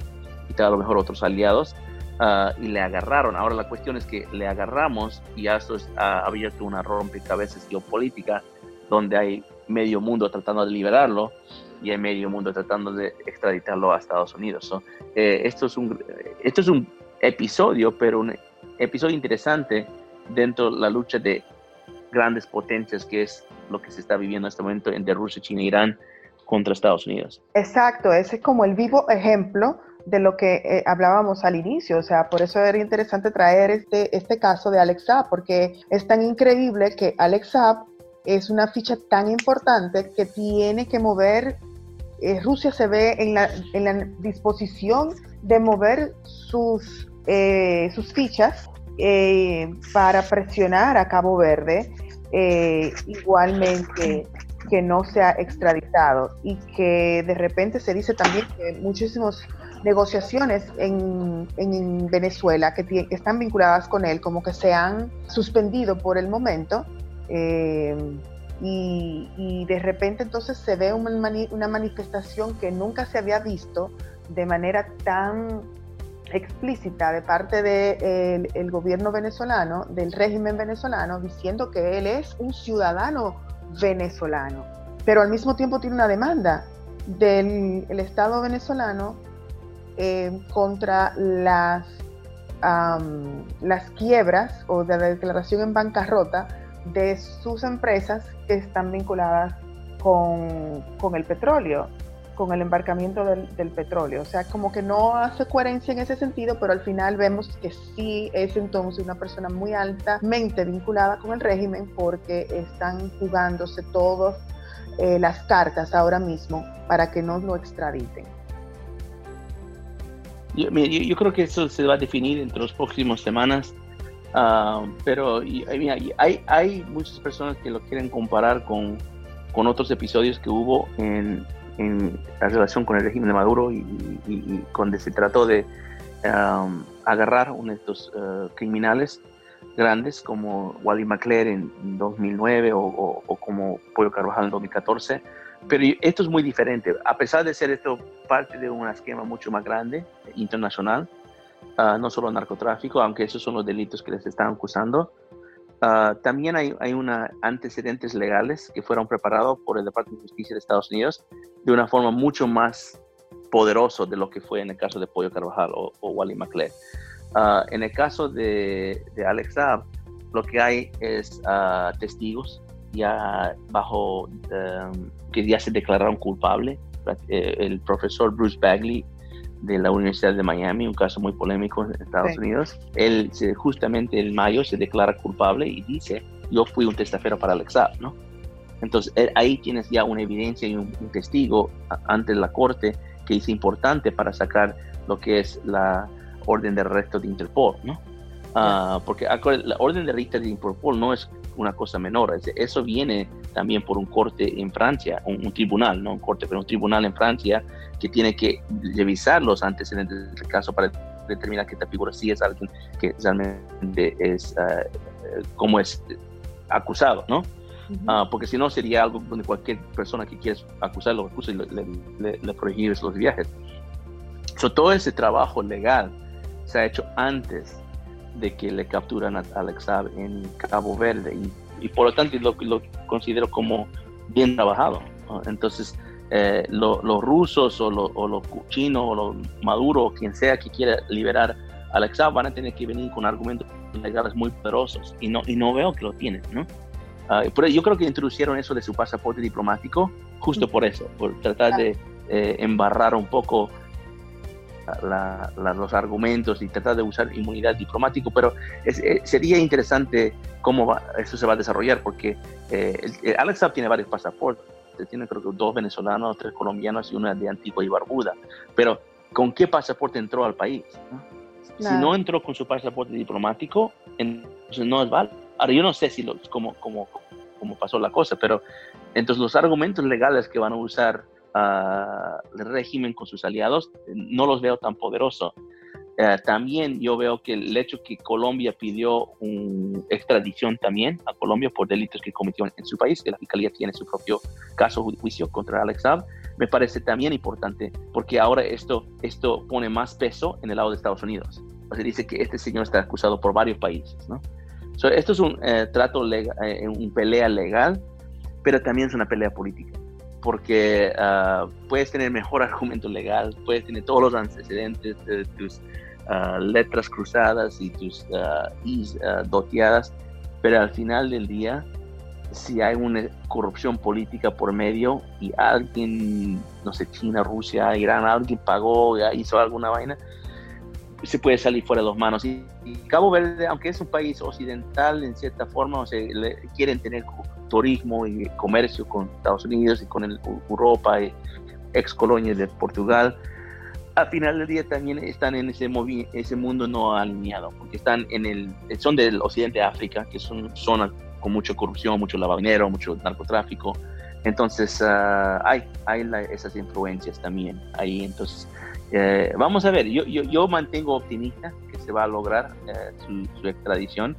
y a lo mejor otros aliados ah, y le agarraron. Ahora la cuestión es que le agarramos y esto ha abierto una rompecabezas geopolítica donde hay medio mundo tratando de liberarlo y hay medio mundo tratando de extraditarlo a Estados Unidos. Eh, esto, es un, esto es un episodio, pero un episodio interesante dentro de la lucha de grandes potencias, que es lo que se está viviendo en este momento entre Rusia, China e Irán contra Estados Unidos. Exacto, ese es como el vivo ejemplo de lo que eh, hablábamos al inicio, o sea, por eso era interesante traer este, este caso de Alex Saab, porque es tan increíble que Alex Saab es una ficha tan importante que tiene que mover, eh, Rusia se ve en la, en la, disposición de mover sus, eh, sus fichas para presionar a Cabo Verde, igualmente que no sea extraditado. Y que de repente se dice también que muchísimas negociaciones en, en Venezuela que, están vinculadas con él como que se han suspendido por el momento eh, y, de repente entonces se ve una, manifestación que nunca se había visto de manera tan explícita de parte del de gobierno venezolano, del régimen venezolano, diciendo que él es un ciudadano venezolano, pero al mismo tiempo tiene una demanda del Estado venezolano eh, contra las, las quiebras o de la declaración en bancarrota de sus empresas que están vinculadas con, con el petróleo, con el embarcamiento del, del, petróleo. O sea, como que no hace coherencia en ese sentido, pero al final vemos que sí es entonces una persona muy altamente vinculada con el régimen porque están jugándose todas eh, las cartas ahora mismo para que no lo extraditen. Yo, yo, creo que eso se va a definir entre las próximas semanas Ah, pero hay, hay muchas personas que lo quieren comparar con, otros episodios que hubo en, en, la relación con el régimen de Maduro y, y, se trató de agarrar uno de estos eh, criminales grandes como Wally McClare en 2009 o, o, como Pollo Carvajal en 2014. Pero esto es muy diferente. A pesar de ser esto parte de un esquema mucho más grande, internacional, Ah, no solo narcotráfico, aunque esos son los delitos que les están acusando. Uh, también hay, hay una antecedentes legales que fueron preparados por el Departamento de Justicia de Estados Unidos de una forma mucho más poderosa de lo que fue en el caso de Pollo Carvajal o, Wally McClay. Uh, en el caso de, de Alex Saab, lo que hay es testigos ya bajo um, que ya se declararon culpables. Eh, el profesor Bruce Bagley de la Universidad de Miami, un caso muy polémico en Estados Unidos. Él justamente en mayo se declara culpable y dice, yo fui un testaferro para Alex ¿no? Entonces ahí tienes ya una evidencia y un, testigo ante la corte que es importante para sacar lo que es la orden de arresto de Interpol, ¿no? Ah, porque la orden de arresto de Interpol no es una cosa menor, eso viene también por un corte en Francia, un, tribunal, no un corte, pero un tribunal en Francia que tiene que revisar los antecedentes del caso para determinar que esta figura sí es alguien que realmente es uh, como es acusado, ¿no? Ah, porque si no sería algo donde cualquier persona que quiera acusarlo acusa y le, le, le, prohíbes los viajes. So, todo ese trabajo legal se ha hecho antes de que le capturan a Alex Saab en Cabo Verde y y por lo tanto lo, lo considero como bien trabajado. Entonces, eh, los rusos o, los chinos o los maduros, quien sea que quiera liberar a Alexa, van a tener que venir con argumentos legales muy poderosos y no, y no veo que lo tienen, ¿no? Ah, pero yo creo que introducieron eso de su pasaporte diplomático justo por eso, por tratar de eh, embarrar un poco los argumentos y tratar de usar inmunidad diplomático, pero eh, sería interesante cómo eso se va a desarrollar, porque eh, Alex Saab tiene varios pasaportes, tiene creo que dos venezolanos, tres colombianos y una de Antigua y Barbuda, pero ¿con qué pasaporte entró al país? Si no entró con su pasaporte diplomático, entonces no es válido. Ahora, yo no sé si cómo, cómo, cómo pasó la cosa, pero entonces los argumentos legales que van a usar el régimen con sus aliados, no los veo tan poderosos. Eh, también yo veo que el hecho que Colombia pidió una extradición también a Colombia por delitos que cometió en su país, que la Fiscalía tiene su propio caso juicio contra Alex Saab, me parece también importante porque ahora esto, esto pone más peso en el lado de Estados Unidos. se dice que este señor está acusado por varios países. ¿no? esto es un eh, trato legal, eh, un pelea legal, pero también es una pelea política porque uh, puedes tener mejor argumento legal, puedes tener todos los antecedentes de tus uh, letras cruzadas y tus uh, is doteadas, pero al final del día, si hay una corrupción política por medio y alguien, no sé, China, Rusia, Irán, alguien pagó, hizo alguna vaina, se puede salir fuera de las manos. Y, Cabo Verde, aunque es un país occidental en cierta forma, o sea, quieren tener turismo y comercio con Estados Unidos y con Europa, y ex colonias de Portugal, al final del día también están en ese, ese mundo no alineado, porque están en el, son del occidente de África, que son zonas con mucha corrupción, mucho lavado dinero, mucho narcotráfico. Entonces, ah, hay, hay esas influencias también ahí. Entonces, eh, vamos a ver, yo, yo, yo, mantengo optimista que se va a lograr eh, su, extradición,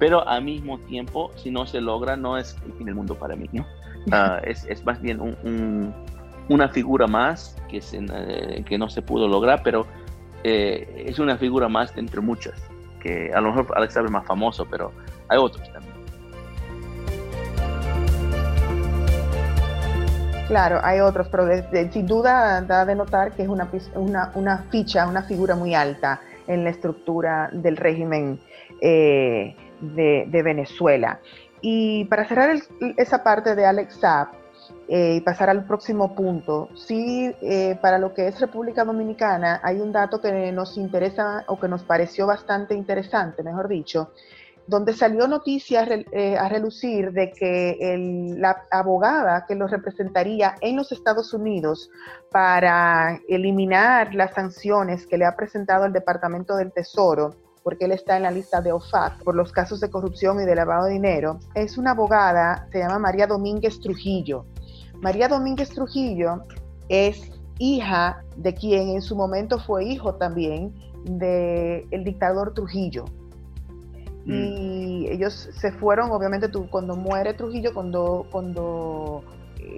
pero al mismo tiempo, si no se logra, no es el fin del mundo para mí, ¿no? Ah, es, es, más bien un, una figura más que, se, eh, que no se pudo lograr, pero es una figura más entre muchas, que a lo mejor Alex es más famoso, pero hay otros también. Claro, hay otros, pero sin duda da de notar que es una, ficha, una figura muy alta en la estructura del régimen eh, de, Venezuela. Y para cerrar esa parte de Alex Saab eh, y pasar al próximo punto, sí, eh, para lo que es República Dominicana hay un dato que nos interesa o que nos pareció bastante interesante, mejor dicho, donde salió noticia eh, a relucir de que la abogada que lo representaría en los Estados Unidos para eliminar las sanciones que le ha presentado el Departamento del Tesoro, porque él está en la lista de OFAC por los casos de corrupción y de lavado de dinero, es una abogada, se llama María Domínguez Trujillo. María Domínguez Trujillo es hija de quien en su momento fue hijo también del el dictador Trujillo. Mm. Y ellos se fueron, obviamente, tú, cuando muere Trujillo, cuando, cuando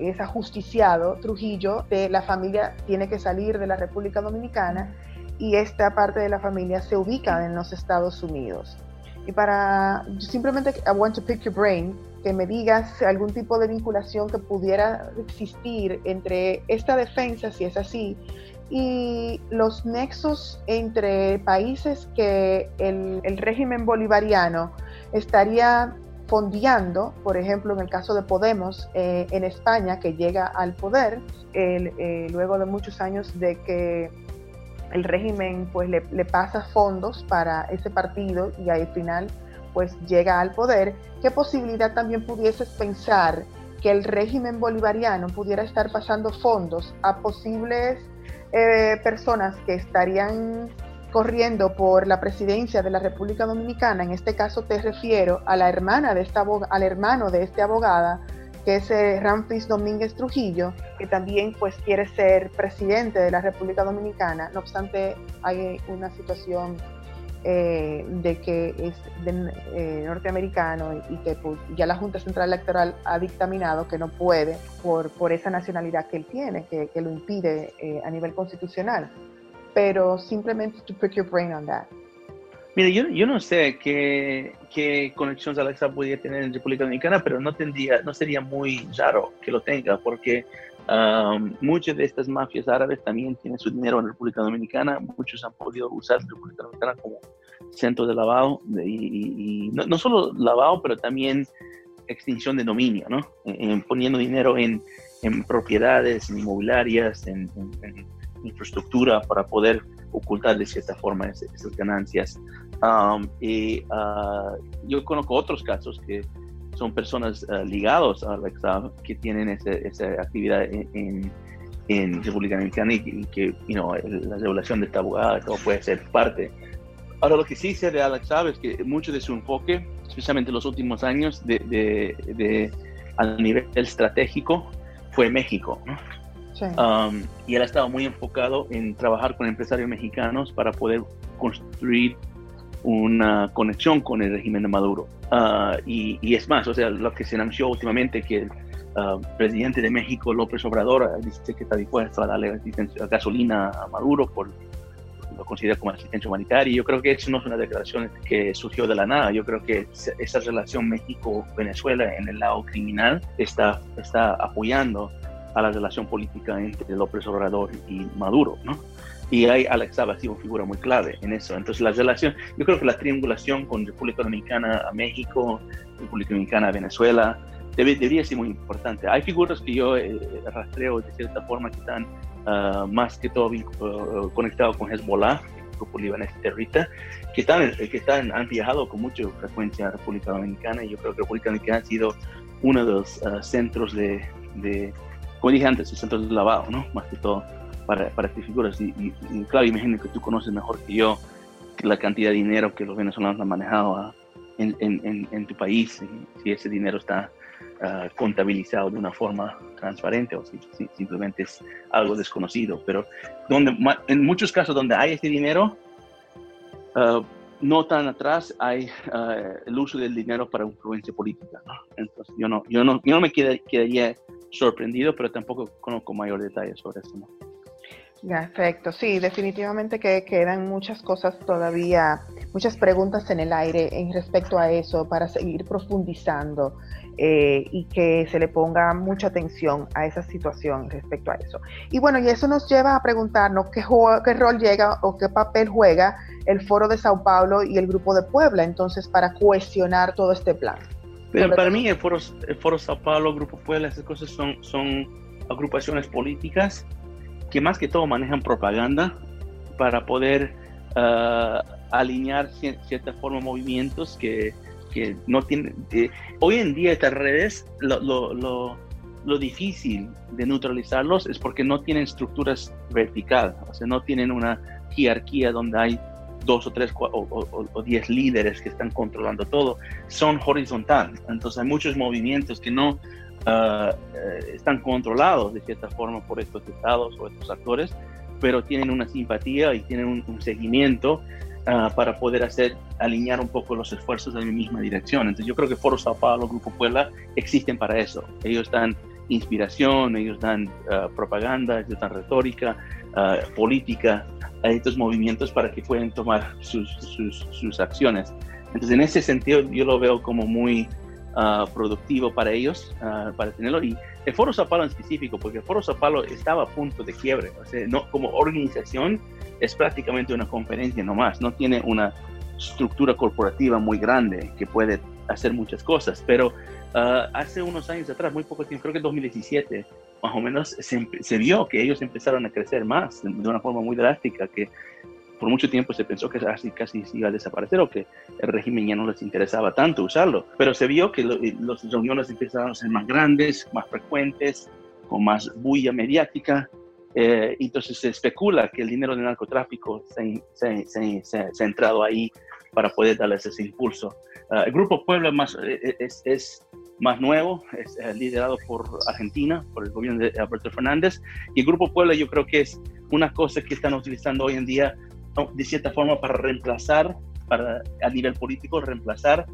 es ajusticiado Trujillo, la familia tiene que salir de la República Dominicana y esta parte de la familia se ubica en los Estados Unidos. Y para simplemente, I want to pick your brain, que me digas algún tipo de vinculación que pudiera existir entre esta defensa, si es así, y los nexos entre países que el, régimen bolivariano estaría fondeando, por ejemplo, en el caso de Podemos eh, en España, que llega al poder eh, luego de muchos años de que el régimen pues le, le, pasa fondos para ese partido y al final pues llega al poder, ¿qué posibilidad también pudieses pensar que el régimen bolivariano pudiera estar pasando fondos a posibles eh, personas que estarían corriendo por la presidencia de la República Dominicana, en este caso te refiero a la hermana de esta al hermano de este abogada, que es eh, Ramfis Domínguez Trujillo, que también pues quiere ser presidente de la República Dominicana. No obstante, hay una situación eh, de que es eh, norteamericano y, que pues, ya la Junta Central Electoral ha dictaminado que no puede por, por esa nacionalidad que él tiene, que, que lo impide eh, a nivel constitucional. Pero simplemente to pick your brain on that. Mire, yo, yo no sé qué, qué conexiones Alexa podría tener en República Dominicana, pero no, tendría, no sería muy raro que lo tenga, porque muchas de estas mafias árabes también tienen su dinero en la República Dominicana. Muchos han podido usar la República Dominicana como centro de lavado. y, no, solo lavado, pero también extinción de dominio, ¿no? poniendo dinero en, en, propiedades inmobiliarias, en, infraestructura para poder ocultar de cierta forma esas, ganancias. y ah, yo conozco otros casos que son personas uh, ligados a Alexa que tienen esa actividad en, en, República Dominicana y, que la regulación de esta abogada todo puede ser parte. Ahora, lo que sí sé de Alex es que mucho de su enfoque, especialmente en los últimos años, de, de, a nivel estratégico, fue México. Um, y él ha estado muy enfocado en trabajar con empresarios mexicanos para poder construir una conexión con el régimen de Maduro. Ah, y, es más, o sea, lo que se anunció últimamente que el ah, presidente de México, López Obrador, dice que está dispuesto a darle gasolina a Maduro por lo considera como asistencia humanitaria. Yo creo que eso no es una declaración que surgió de la nada. Yo creo que esa relación México-Venezuela en el lado criminal está, está apoyando a la relación política entre López Obrador y Maduro, ¿no? Y ahí Alex Saab ha sido una figura muy clave en eso. Entonces, la relación, yo creo que la triangulación con República Dominicana a México, República Dominicana a Venezuela, debe, debería ser muy importante. Hay figuras que yo eh, rastreo de cierta forma que están ah, más que todo uh, conectados con Hezbollah, el grupo libanés terrorista, que, están, que están, han viajado con mucha frecuencia a República Dominicana y yo creo que República Dominicana ha sido uno de los ah, centros de, de, como dije antes, centros de lavado, ¿no? Más que todo para, para estas figuras. Y, claro, imagino que tú conoces mejor que yo la cantidad de dinero que los venezolanos han manejado ah, en, en, en, tu país, si ese dinero está uh, contabilizado de una forma transparente o si, simplemente es algo desconocido. Pero donde, en muchos casos donde hay este dinero, uh, no tan atrás hay uh, el uso del dinero para influencia política. ¿no? Entonces yo no, yo no, yo no me quedaría sorprendido, pero tampoco conozco mayor detalle sobre eso. ¿no? Perfecto, sí, definitivamente que quedan muchas cosas todavía, muchas preguntas en el aire en respecto a eso para seguir profundizando eh, y que se le ponga mucha atención a esa situación respecto a eso. Y bueno, y eso nos lleva a preguntarnos qué, qué rol llega o qué papel juega el Foro de Sao Paulo y el Grupo de Puebla, entonces, para cuestionar todo este plan. Pero para mí el Foro, el Foro Sao Paulo, Grupo Puebla, esas cosas son, son agrupaciones políticas que más que todo manejan propaganda para poder uh, alinear cierta forma movimientos que, que no tienen... Hoy en día estas redes, lo, lo, lo, lo, difícil de neutralizarlos es porque no tienen estructuras verticales, o sea, no tienen una jerarquía donde hay dos o tres o, diez líderes que están controlando todo, son horizontales. Entonces hay muchos movimientos que no uh, están controlados de cierta forma por estos estados o estos actores, pero tienen una simpatía y tienen un, seguimiento uh, para poder hacer alinear un poco los esfuerzos en la misma dirección. Entonces yo creo que Foro Sao Paulo, Grupo Puebla existen para eso. Ellos dan inspiración, ellos dan uh, propaganda, ellos dan retórica, política a estos movimientos para que puedan tomar sus, sus, sus acciones. Entonces en ese sentido yo lo veo como muy Ah, productivo para ellos, uh, para tenerlo. Y el Foro Sao Paulo en específico, porque el Foro Sao Paulo estaba a punto de quiebre. No, como organización es prácticamente una conferencia nomás, no tiene una estructura corporativa muy grande que puede hacer muchas cosas, pero uh, hace unos años atrás, muy poco tiempo, creo que en 2017, más o menos, se, se, vio que ellos empezaron a crecer más de una forma muy drástica, que por mucho tiempo se pensó que casi, casi iba a desaparecer o que el régimen ya no les interesaba tanto usarlo, pero se vio que las reuniones empezaron a ser más grandes, más frecuentes, con más bulla mediática, eh, entonces se especula que el dinero del narcotráfico se, se, se, ha entrado ahí para poder darles ese impulso. Ah, el Grupo Puebla más, eh, eh, es, es más nuevo, es liderado por Argentina, por el gobierno de Alberto Fernández, y el Grupo Puebla yo creo que es una cosa que están utilizando hoy en día de cierta forma para reemplazar, para, a nivel político, reemplazar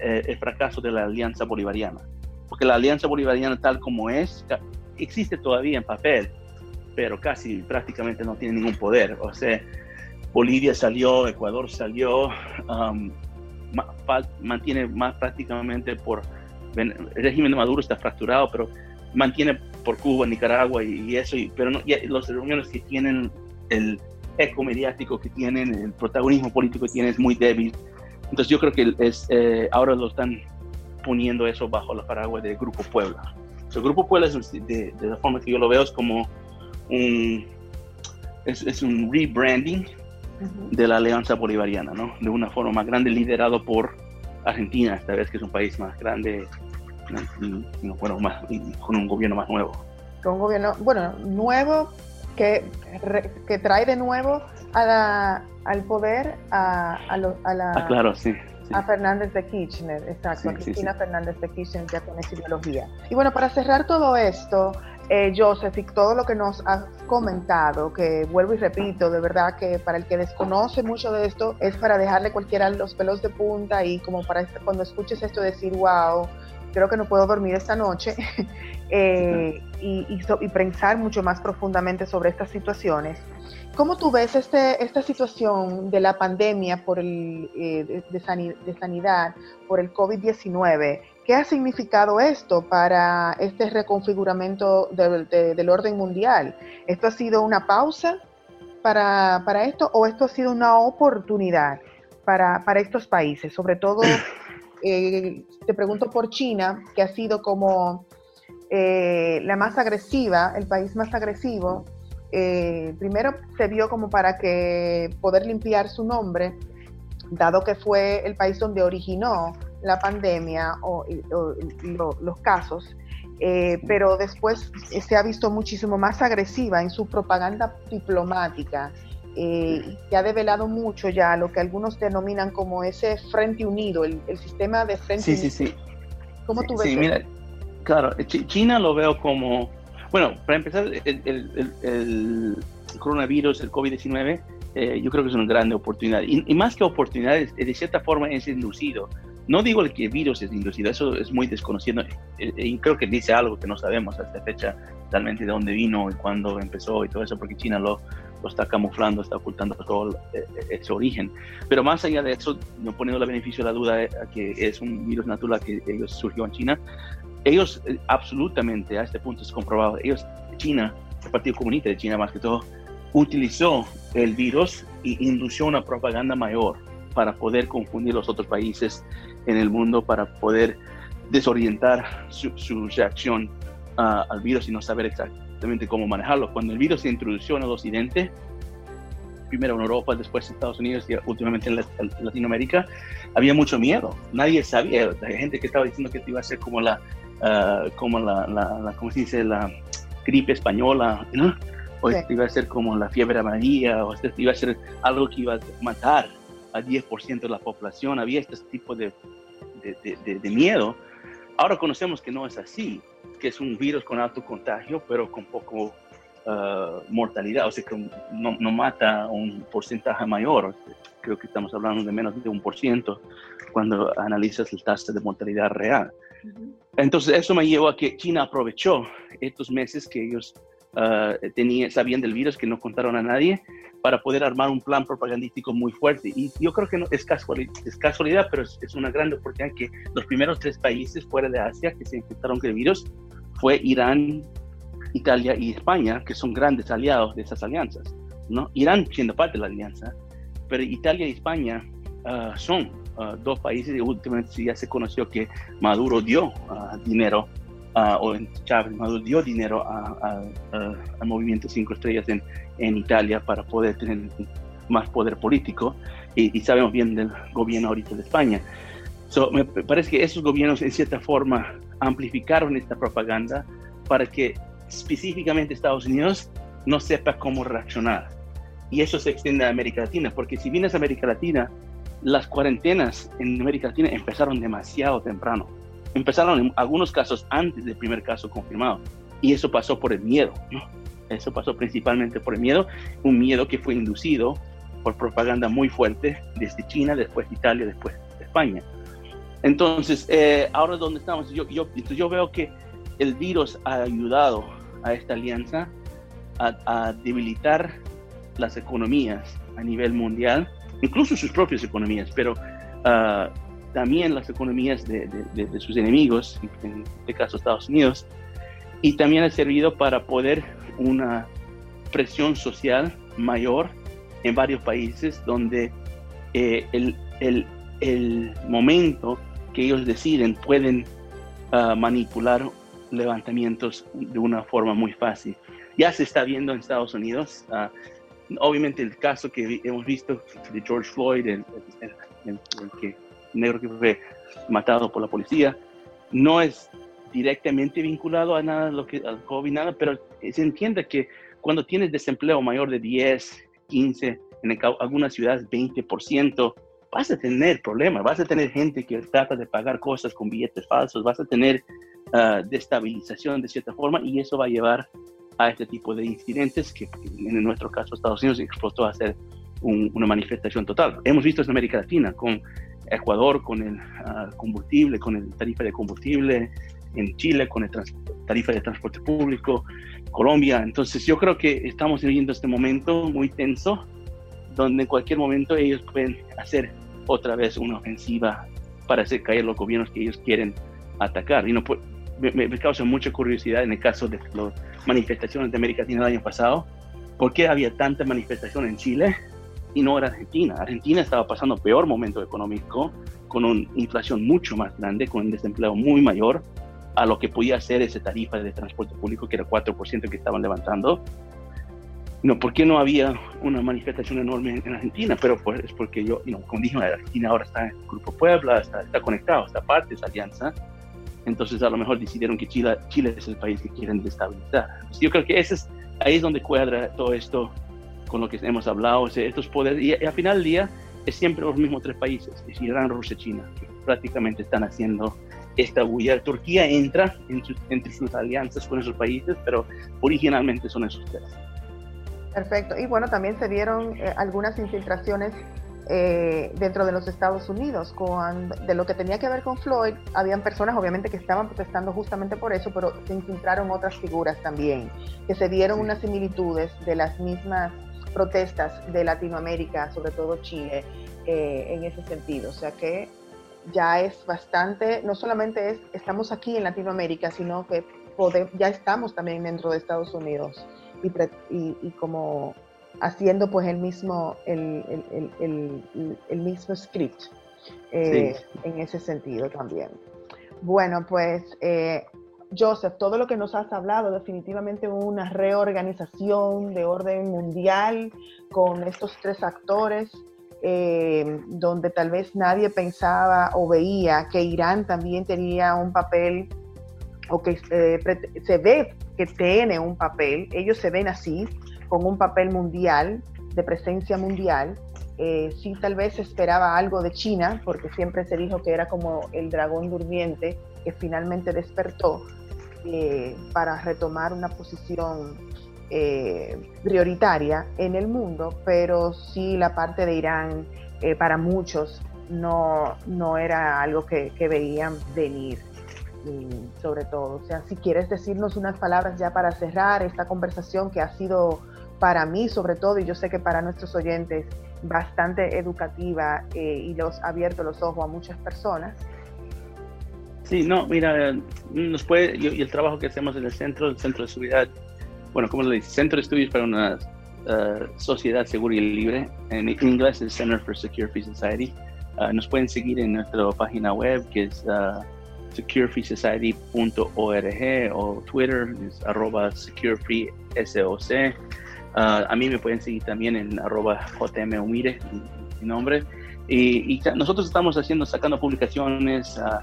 eh, el fracaso de la Alianza Bolivariana. Porque la Alianza Bolivariana tal como es, existe todavía en papel, pero casi prácticamente no tiene ningún poder. O sea, Bolivia salió, Ecuador salió, um, mantiene más prácticamente por... El régimen de Maduro está fracturado, pero mantiene por Cuba, Nicaragua y, eso, y, pero no, los reuniones que tienen el, eco mediático que tienen, el protagonismo político que tienen es muy débil. Entonces yo creo que es, eh, ahora lo están poniendo eso bajo la paraguas del Grupo Puebla. el Grupo Puebla, es, de, la forma que yo lo veo, es como un, es, un rebranding de la Alianza Bolivariana, ¿no? De una forma más grande, liderado por Argentina, esta vez que es un país más grande y, bueno, más, y con un gobierno más nuevo. Con un gobierno, bueno, nuevo, que, que trae de nuevo a la, al poder a, a, a la... Ah, claro, sí. A Fernández de Kirchner, exacto, a Cristina Fernández de Kirchner ya con esa ideología. Y bueno, para cerrar todo esto, eh, Joseph, y todo lo que nos has comentado, que vuelvo y repito, de verdad que para el que desconoce mucho de esto, es para dejarle cualquiera los pelos de punta y como para cuando escuches esto decir, wow, creo que no puedo dormir esta noche eh, y, pensar mucho más profundamente sobre estas situaciones. ¿Cómo tú ves este, esta situación de la pandemia por el, eh, de, sanidad, por el COVID-19? ¿Qué ha significado esto para este reconfiguramiento del orden mundial? ¿Esto ha sido una pausa para, para, esto o esto ha sido una oportunidad para, para estos países, sobre todo eh, te pregunto por China, que ha sido como eh, la más agresiva, el país más agresivo. Eh, primero se vio como para que poder limpiar su nombre, dado que fue el país donde originó la pandemia o, los casos, eh, pero después se ha visto muchísimo más agresiva en su propaganda diplomática, eh, que ha develado mucho ya lo que algunos denominan como ese Frente Unido, el, sistema de Frente sí, Unido. Sí, sí, ¿Cómo tú ves? Sí, mira, claro, China lo veo como, bueno, para empezar, el, coronavirus, el COVID-19, eh, yo creo que es una gran oportunidad. Y, más que oportunidades, de cierta forma es inducido. No digo que el virus es inducido, eso es muy desconocido eh, y creo que dice algo que no sabemos hasta fecha realmente de dónde vino y cuándo empezó y todo eso, porque China lo, lo está camuflando, está ocultando todo ese origen. Pero más allá de eso, no poniendo el beneficio de la duda a que es un virus natural que ellos surgió en China, ellos eh, absolutamente a este punto es comprobado, ellos, China, el Partido Comunista de China más que todo, utilizó el virus e indució una propaganda mayor para poder confundir los otros países en el mundo, para poder desorientar su, reacción ah, al virus y no saber exactamente cómo manejarlo. Cuando el virus se introdujo en el occidente, primero en Europa, después en Estados Unidos y últimamente en, Latinoamérica, había mucho miedo. Nadie sabía, hay gente que estaba diciendo que iba a ser como la, uh, como la, la, ¿cómo se dice? La gripe española, ¿no? O iba a ser como la fiebre amarilla, o iba a ser algo que iba a matar a 10% de la población. Había este tipo de, de, de, miedo. Ahora conocemos que no es así, que es un virus con alto contagio, pero con poco uh, mortalidad, o sea que no, no, mata un porcentaje mayor. Creo que estamos hablando de menos de un por ciento cuando analizas el tasa de mortalidad real. Entonces, eso me llevó a que China aprovechó estos meses que ellos uh, tenían, sabían del virus, que no contaron a nadie, para poder armar un plan propagandístico muy fuerte. Y yo creo que no, es, casualidad, es casualidad, pero es, una gran oportunidad que los primeros tres países fuera de Asia que se infectaron con el virus fue Irán, Italia y España, que son grandes aliados de esas alianzas. ¿no? Irán siendo parte de la alianza, pero Italia y España uh, son uh, dos países y últimamente ya se conoció que Maduro dio uh, dinero, o Chávez Maduro dio dinero al movimiento Cinco Estrellas en, en, Italia para poder tener más poder político y, sabemos bien del gobierno ahorita de España. Me parece que esos gobiernos en cierta forma amplificaron esta propaganda para que específicamente Estados Unidos no sepa cómo reaccionar. Y eso se extiende a América Latina, porque si vienes a América Latina, las cuarentenas en América Latina empezaron demasiado temprano. Empezaron en algunos casos antes del primer caso confirmado. Y eso pasó por el miedo. Eso pasó principalmente por el miedo, un miedo que fue inducido por propaganda muy fuerte desde China, después de Italia, después de España. Entonces, eh, ahora donde estamos, yo, yo, yo veo que el virus ha ayudado a esta alianza a, debilitar las economías a nivel mundial, incluso sus propias economías, pero uh, también las economías de, sus enemigos, en este caso Estados Unidos, y también ha servido para poder una presión social mayor en varios países donde eh, el, el, el, momento que ellos deciden pueden uh, manipular levantamientos de una forma muy fácil. Ya se está viendo en Estados Unidos, ah, obviamente el caso que hemos visto de George Floyd, el, negro que fue matado por la policía, no es directamente vinculado a nada lo que al COVID nada, pero se entiende que cuando tienes desempleo mayor de 10, 15, en algunas ciudades 20%, vas a tener problemas, vas a tener gente que trata de pagar cosas con billetes falsos, vas a tener uh, destabilización de cierta forma y eso va a llevar a este tipo de incidentes que en nuestro caso Estados Unidos explotó a ser una manifestación total. Hemos visto en América Latina con Ecuador, con el ah, combustible, con el tarifa de combustible, en Chile con el tarifa de transporte público, Colombia. Entonces yo creo que estamos viviendo este momento muy tenso, donde en cualquier momento ellos pueden hacer otra vez una ofensiva para hacer caer los gobiernos que ellos quieren atacar. Y no, me, causa mucha curiosidad en el caso de las manifestaciones de América Latina el año pasado, ¿por qué había tanta manifestación en Chile y no en Argentina? Argentina estaba pasando peor momento económico, con una inflación mucho más grande, con un desempleo muy mayor a lo que podía ser esa tarifa de transporte público, que era 4% que estaban levantando. No, ¿por qué no había una manifestación enorme en Argentina? Pero pues, es porque yo, como dije, Argentina ahora está en el Grupo Puebla, está, está conectado, está parte de esa alianza. Entonces a lo mejor decidieron que Chile, Chile es el país que quieren destabilizar. yo creo que ese es, ahí es donde cuadra todo esto con lo que hemos hablado, estos poderes. Y, al final del día es siempre los mismos tres países, es Irán, Rusia, China, que prácticamente están haciendo esta bulla. Turquía entra entre sus alianzas con esos países, pero originalmente son esos tres. Perfecto. Y bueno, también se vieron eh, algunas infiltraciones eh, dentro de los Estados Unidos. Con, de lo que tenía que ver con Floyd, habían personas obviamente que estaban protestando justamente por eso, pero se infiltraron otras figuras también, que se vieron unas similitudes de las mismas protestas de Latinoamérica, sobre todo Chile, eh, en ese sentido. O sea que ya es bastante, no solamente es, estamos aquí en Latinoamérica, sino que ya estamos también dentro de Estados Unidos y, como haciendo pues el mismo, el, mismo script eh, en ese sentido también. Bueno, pues eh, Joseph, todo lo que nos has hablado, definitivamente una reorganización de orden mundial con estos tres actores, eh, donde tal vez nadie pensaba o veía que Irán también tenía un papel o que se ve que tiene un papel, ellos se ven así, con un papel mundial, de presencia mundial. Eh, sí, tal vez esperaba algo de China, porque siempre se dijo que era como el dragón durmiente que finalmente despertó eh, para retomar una posición eh, prioritaria en el mundo, pero sí la parte de Irán para muchos no, no era algo que veían venir sobre todo. O sea, si quieres decirnos unas palabras ya para cerrar esta conversación que ha sido para mí sobre todo, y yo sé que para nuestros oyentes, bastante educativa eh, y los ha abierto los ojos a muchas personas. Sí, no, mira, nos puede, y el trabajo que hacemos en el centro, el centro de seguridad, bueno, como le dice, Centro de Estudios para una uh, Sociedad Segura y Libre, en inglés es Center for Secure Free Society. Uh, nos pueden seguir en nuestra página web que es uh, securefreesociety.org o Twitter es arroba securefreesoc. Uh, a mí me pueden seguir también en arroba jmumire, mi, nombre. Y, nosotros estamos haciendo, sacando publicaciones, uh,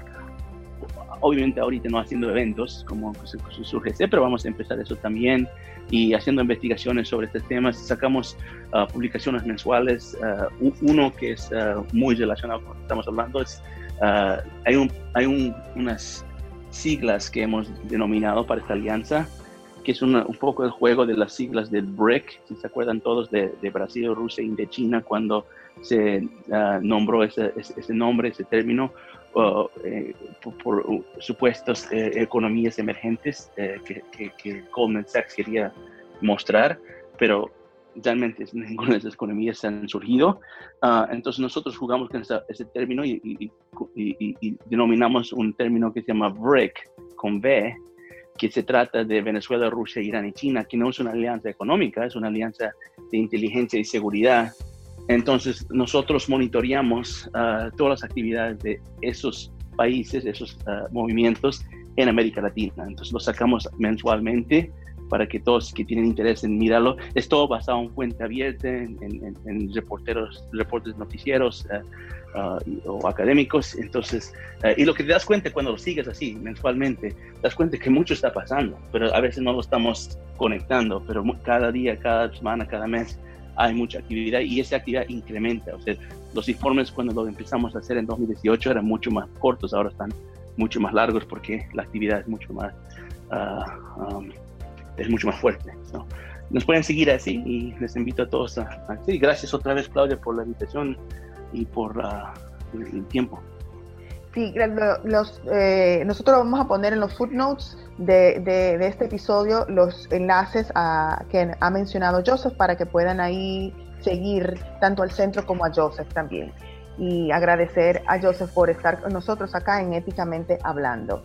obviamente ahorita no haciendo eventos como surge, pero vamos a empezar eso también y haciendo investigaciones sobre estos temas. Sacamos uh, publicaciones mensuales. uno que es muy relacionado con lo que estamos hablando es Ah, hay un, hay unas siglas que hemos denominado para esta alianza, que es un poco el juego de las siglas del BRIC, si se acuerdan todos de, Brasil, Rusia y de China, cuando se ah, nombró ese, nombre, ese término, eh, por, supuestos eh, economías emergentes eh, que Goldman Sachs quería mostrar, pero realmente ninguna de esas economías han surgido. Ah, entonces nosotros jugamos con ese, término y, denominamos un término que se llama BRIC, con B, que se trata de Venezuela, Rusia, Irán y China, que no es una alianza económica, es una alianza de inteligencia y seguridad. Entonces nosotros monitoreamos ah, todas las actividades de esos países, esos ah, movimientos en América Latina. Entonces lo sacamos mensualmente para que todos que tienen interés en mirarlo, es todo basado en fuente abierta, en, reporteros, reportes noticieros eh, ah, o académicos. Entonces, eh, y lo que te das cuenta cuando lo sigues así mensualmente, te das cuenta que mucho está pasando, pero a veces no lo estamos conectando, pero cada día, cada semana, cada mes hay mucha actividad y esa actividad incrementa. O sea, los informes cuando lo empezamos a hacer en 2018 eran mucho más cortos, ahora están mucho más largos porque la actividad es mucho más uh, es mucho más fuerte. ¿no? Nos pueden seguir así y les invito a todos a, sí, gracias otra vez Claudia por la invitación y por el tiempo. Sí, los, eh, nosotros vamos a poner en los footnotes de, de, este episodio los enlaces a, que ha mencionado Joseph para que puedan ahí seguir tanto al centro como a Joseph también. Y agradecer a Joseph por estar con nosotros acá en Éticamente Hablando.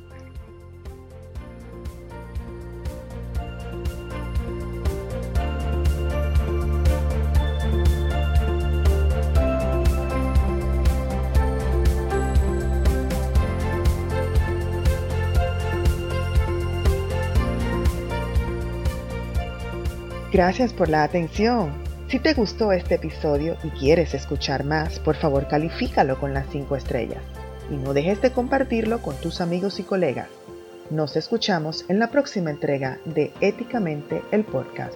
Gracias por la atención. Si te gustó este episodio y quieres escuchar más, por favor califícalo con las 5 estrellas. Y no dejes de compartirlo con tus amigos y colegas. Nos escuchamos en la próxima entrega de Éticamente el Podcast.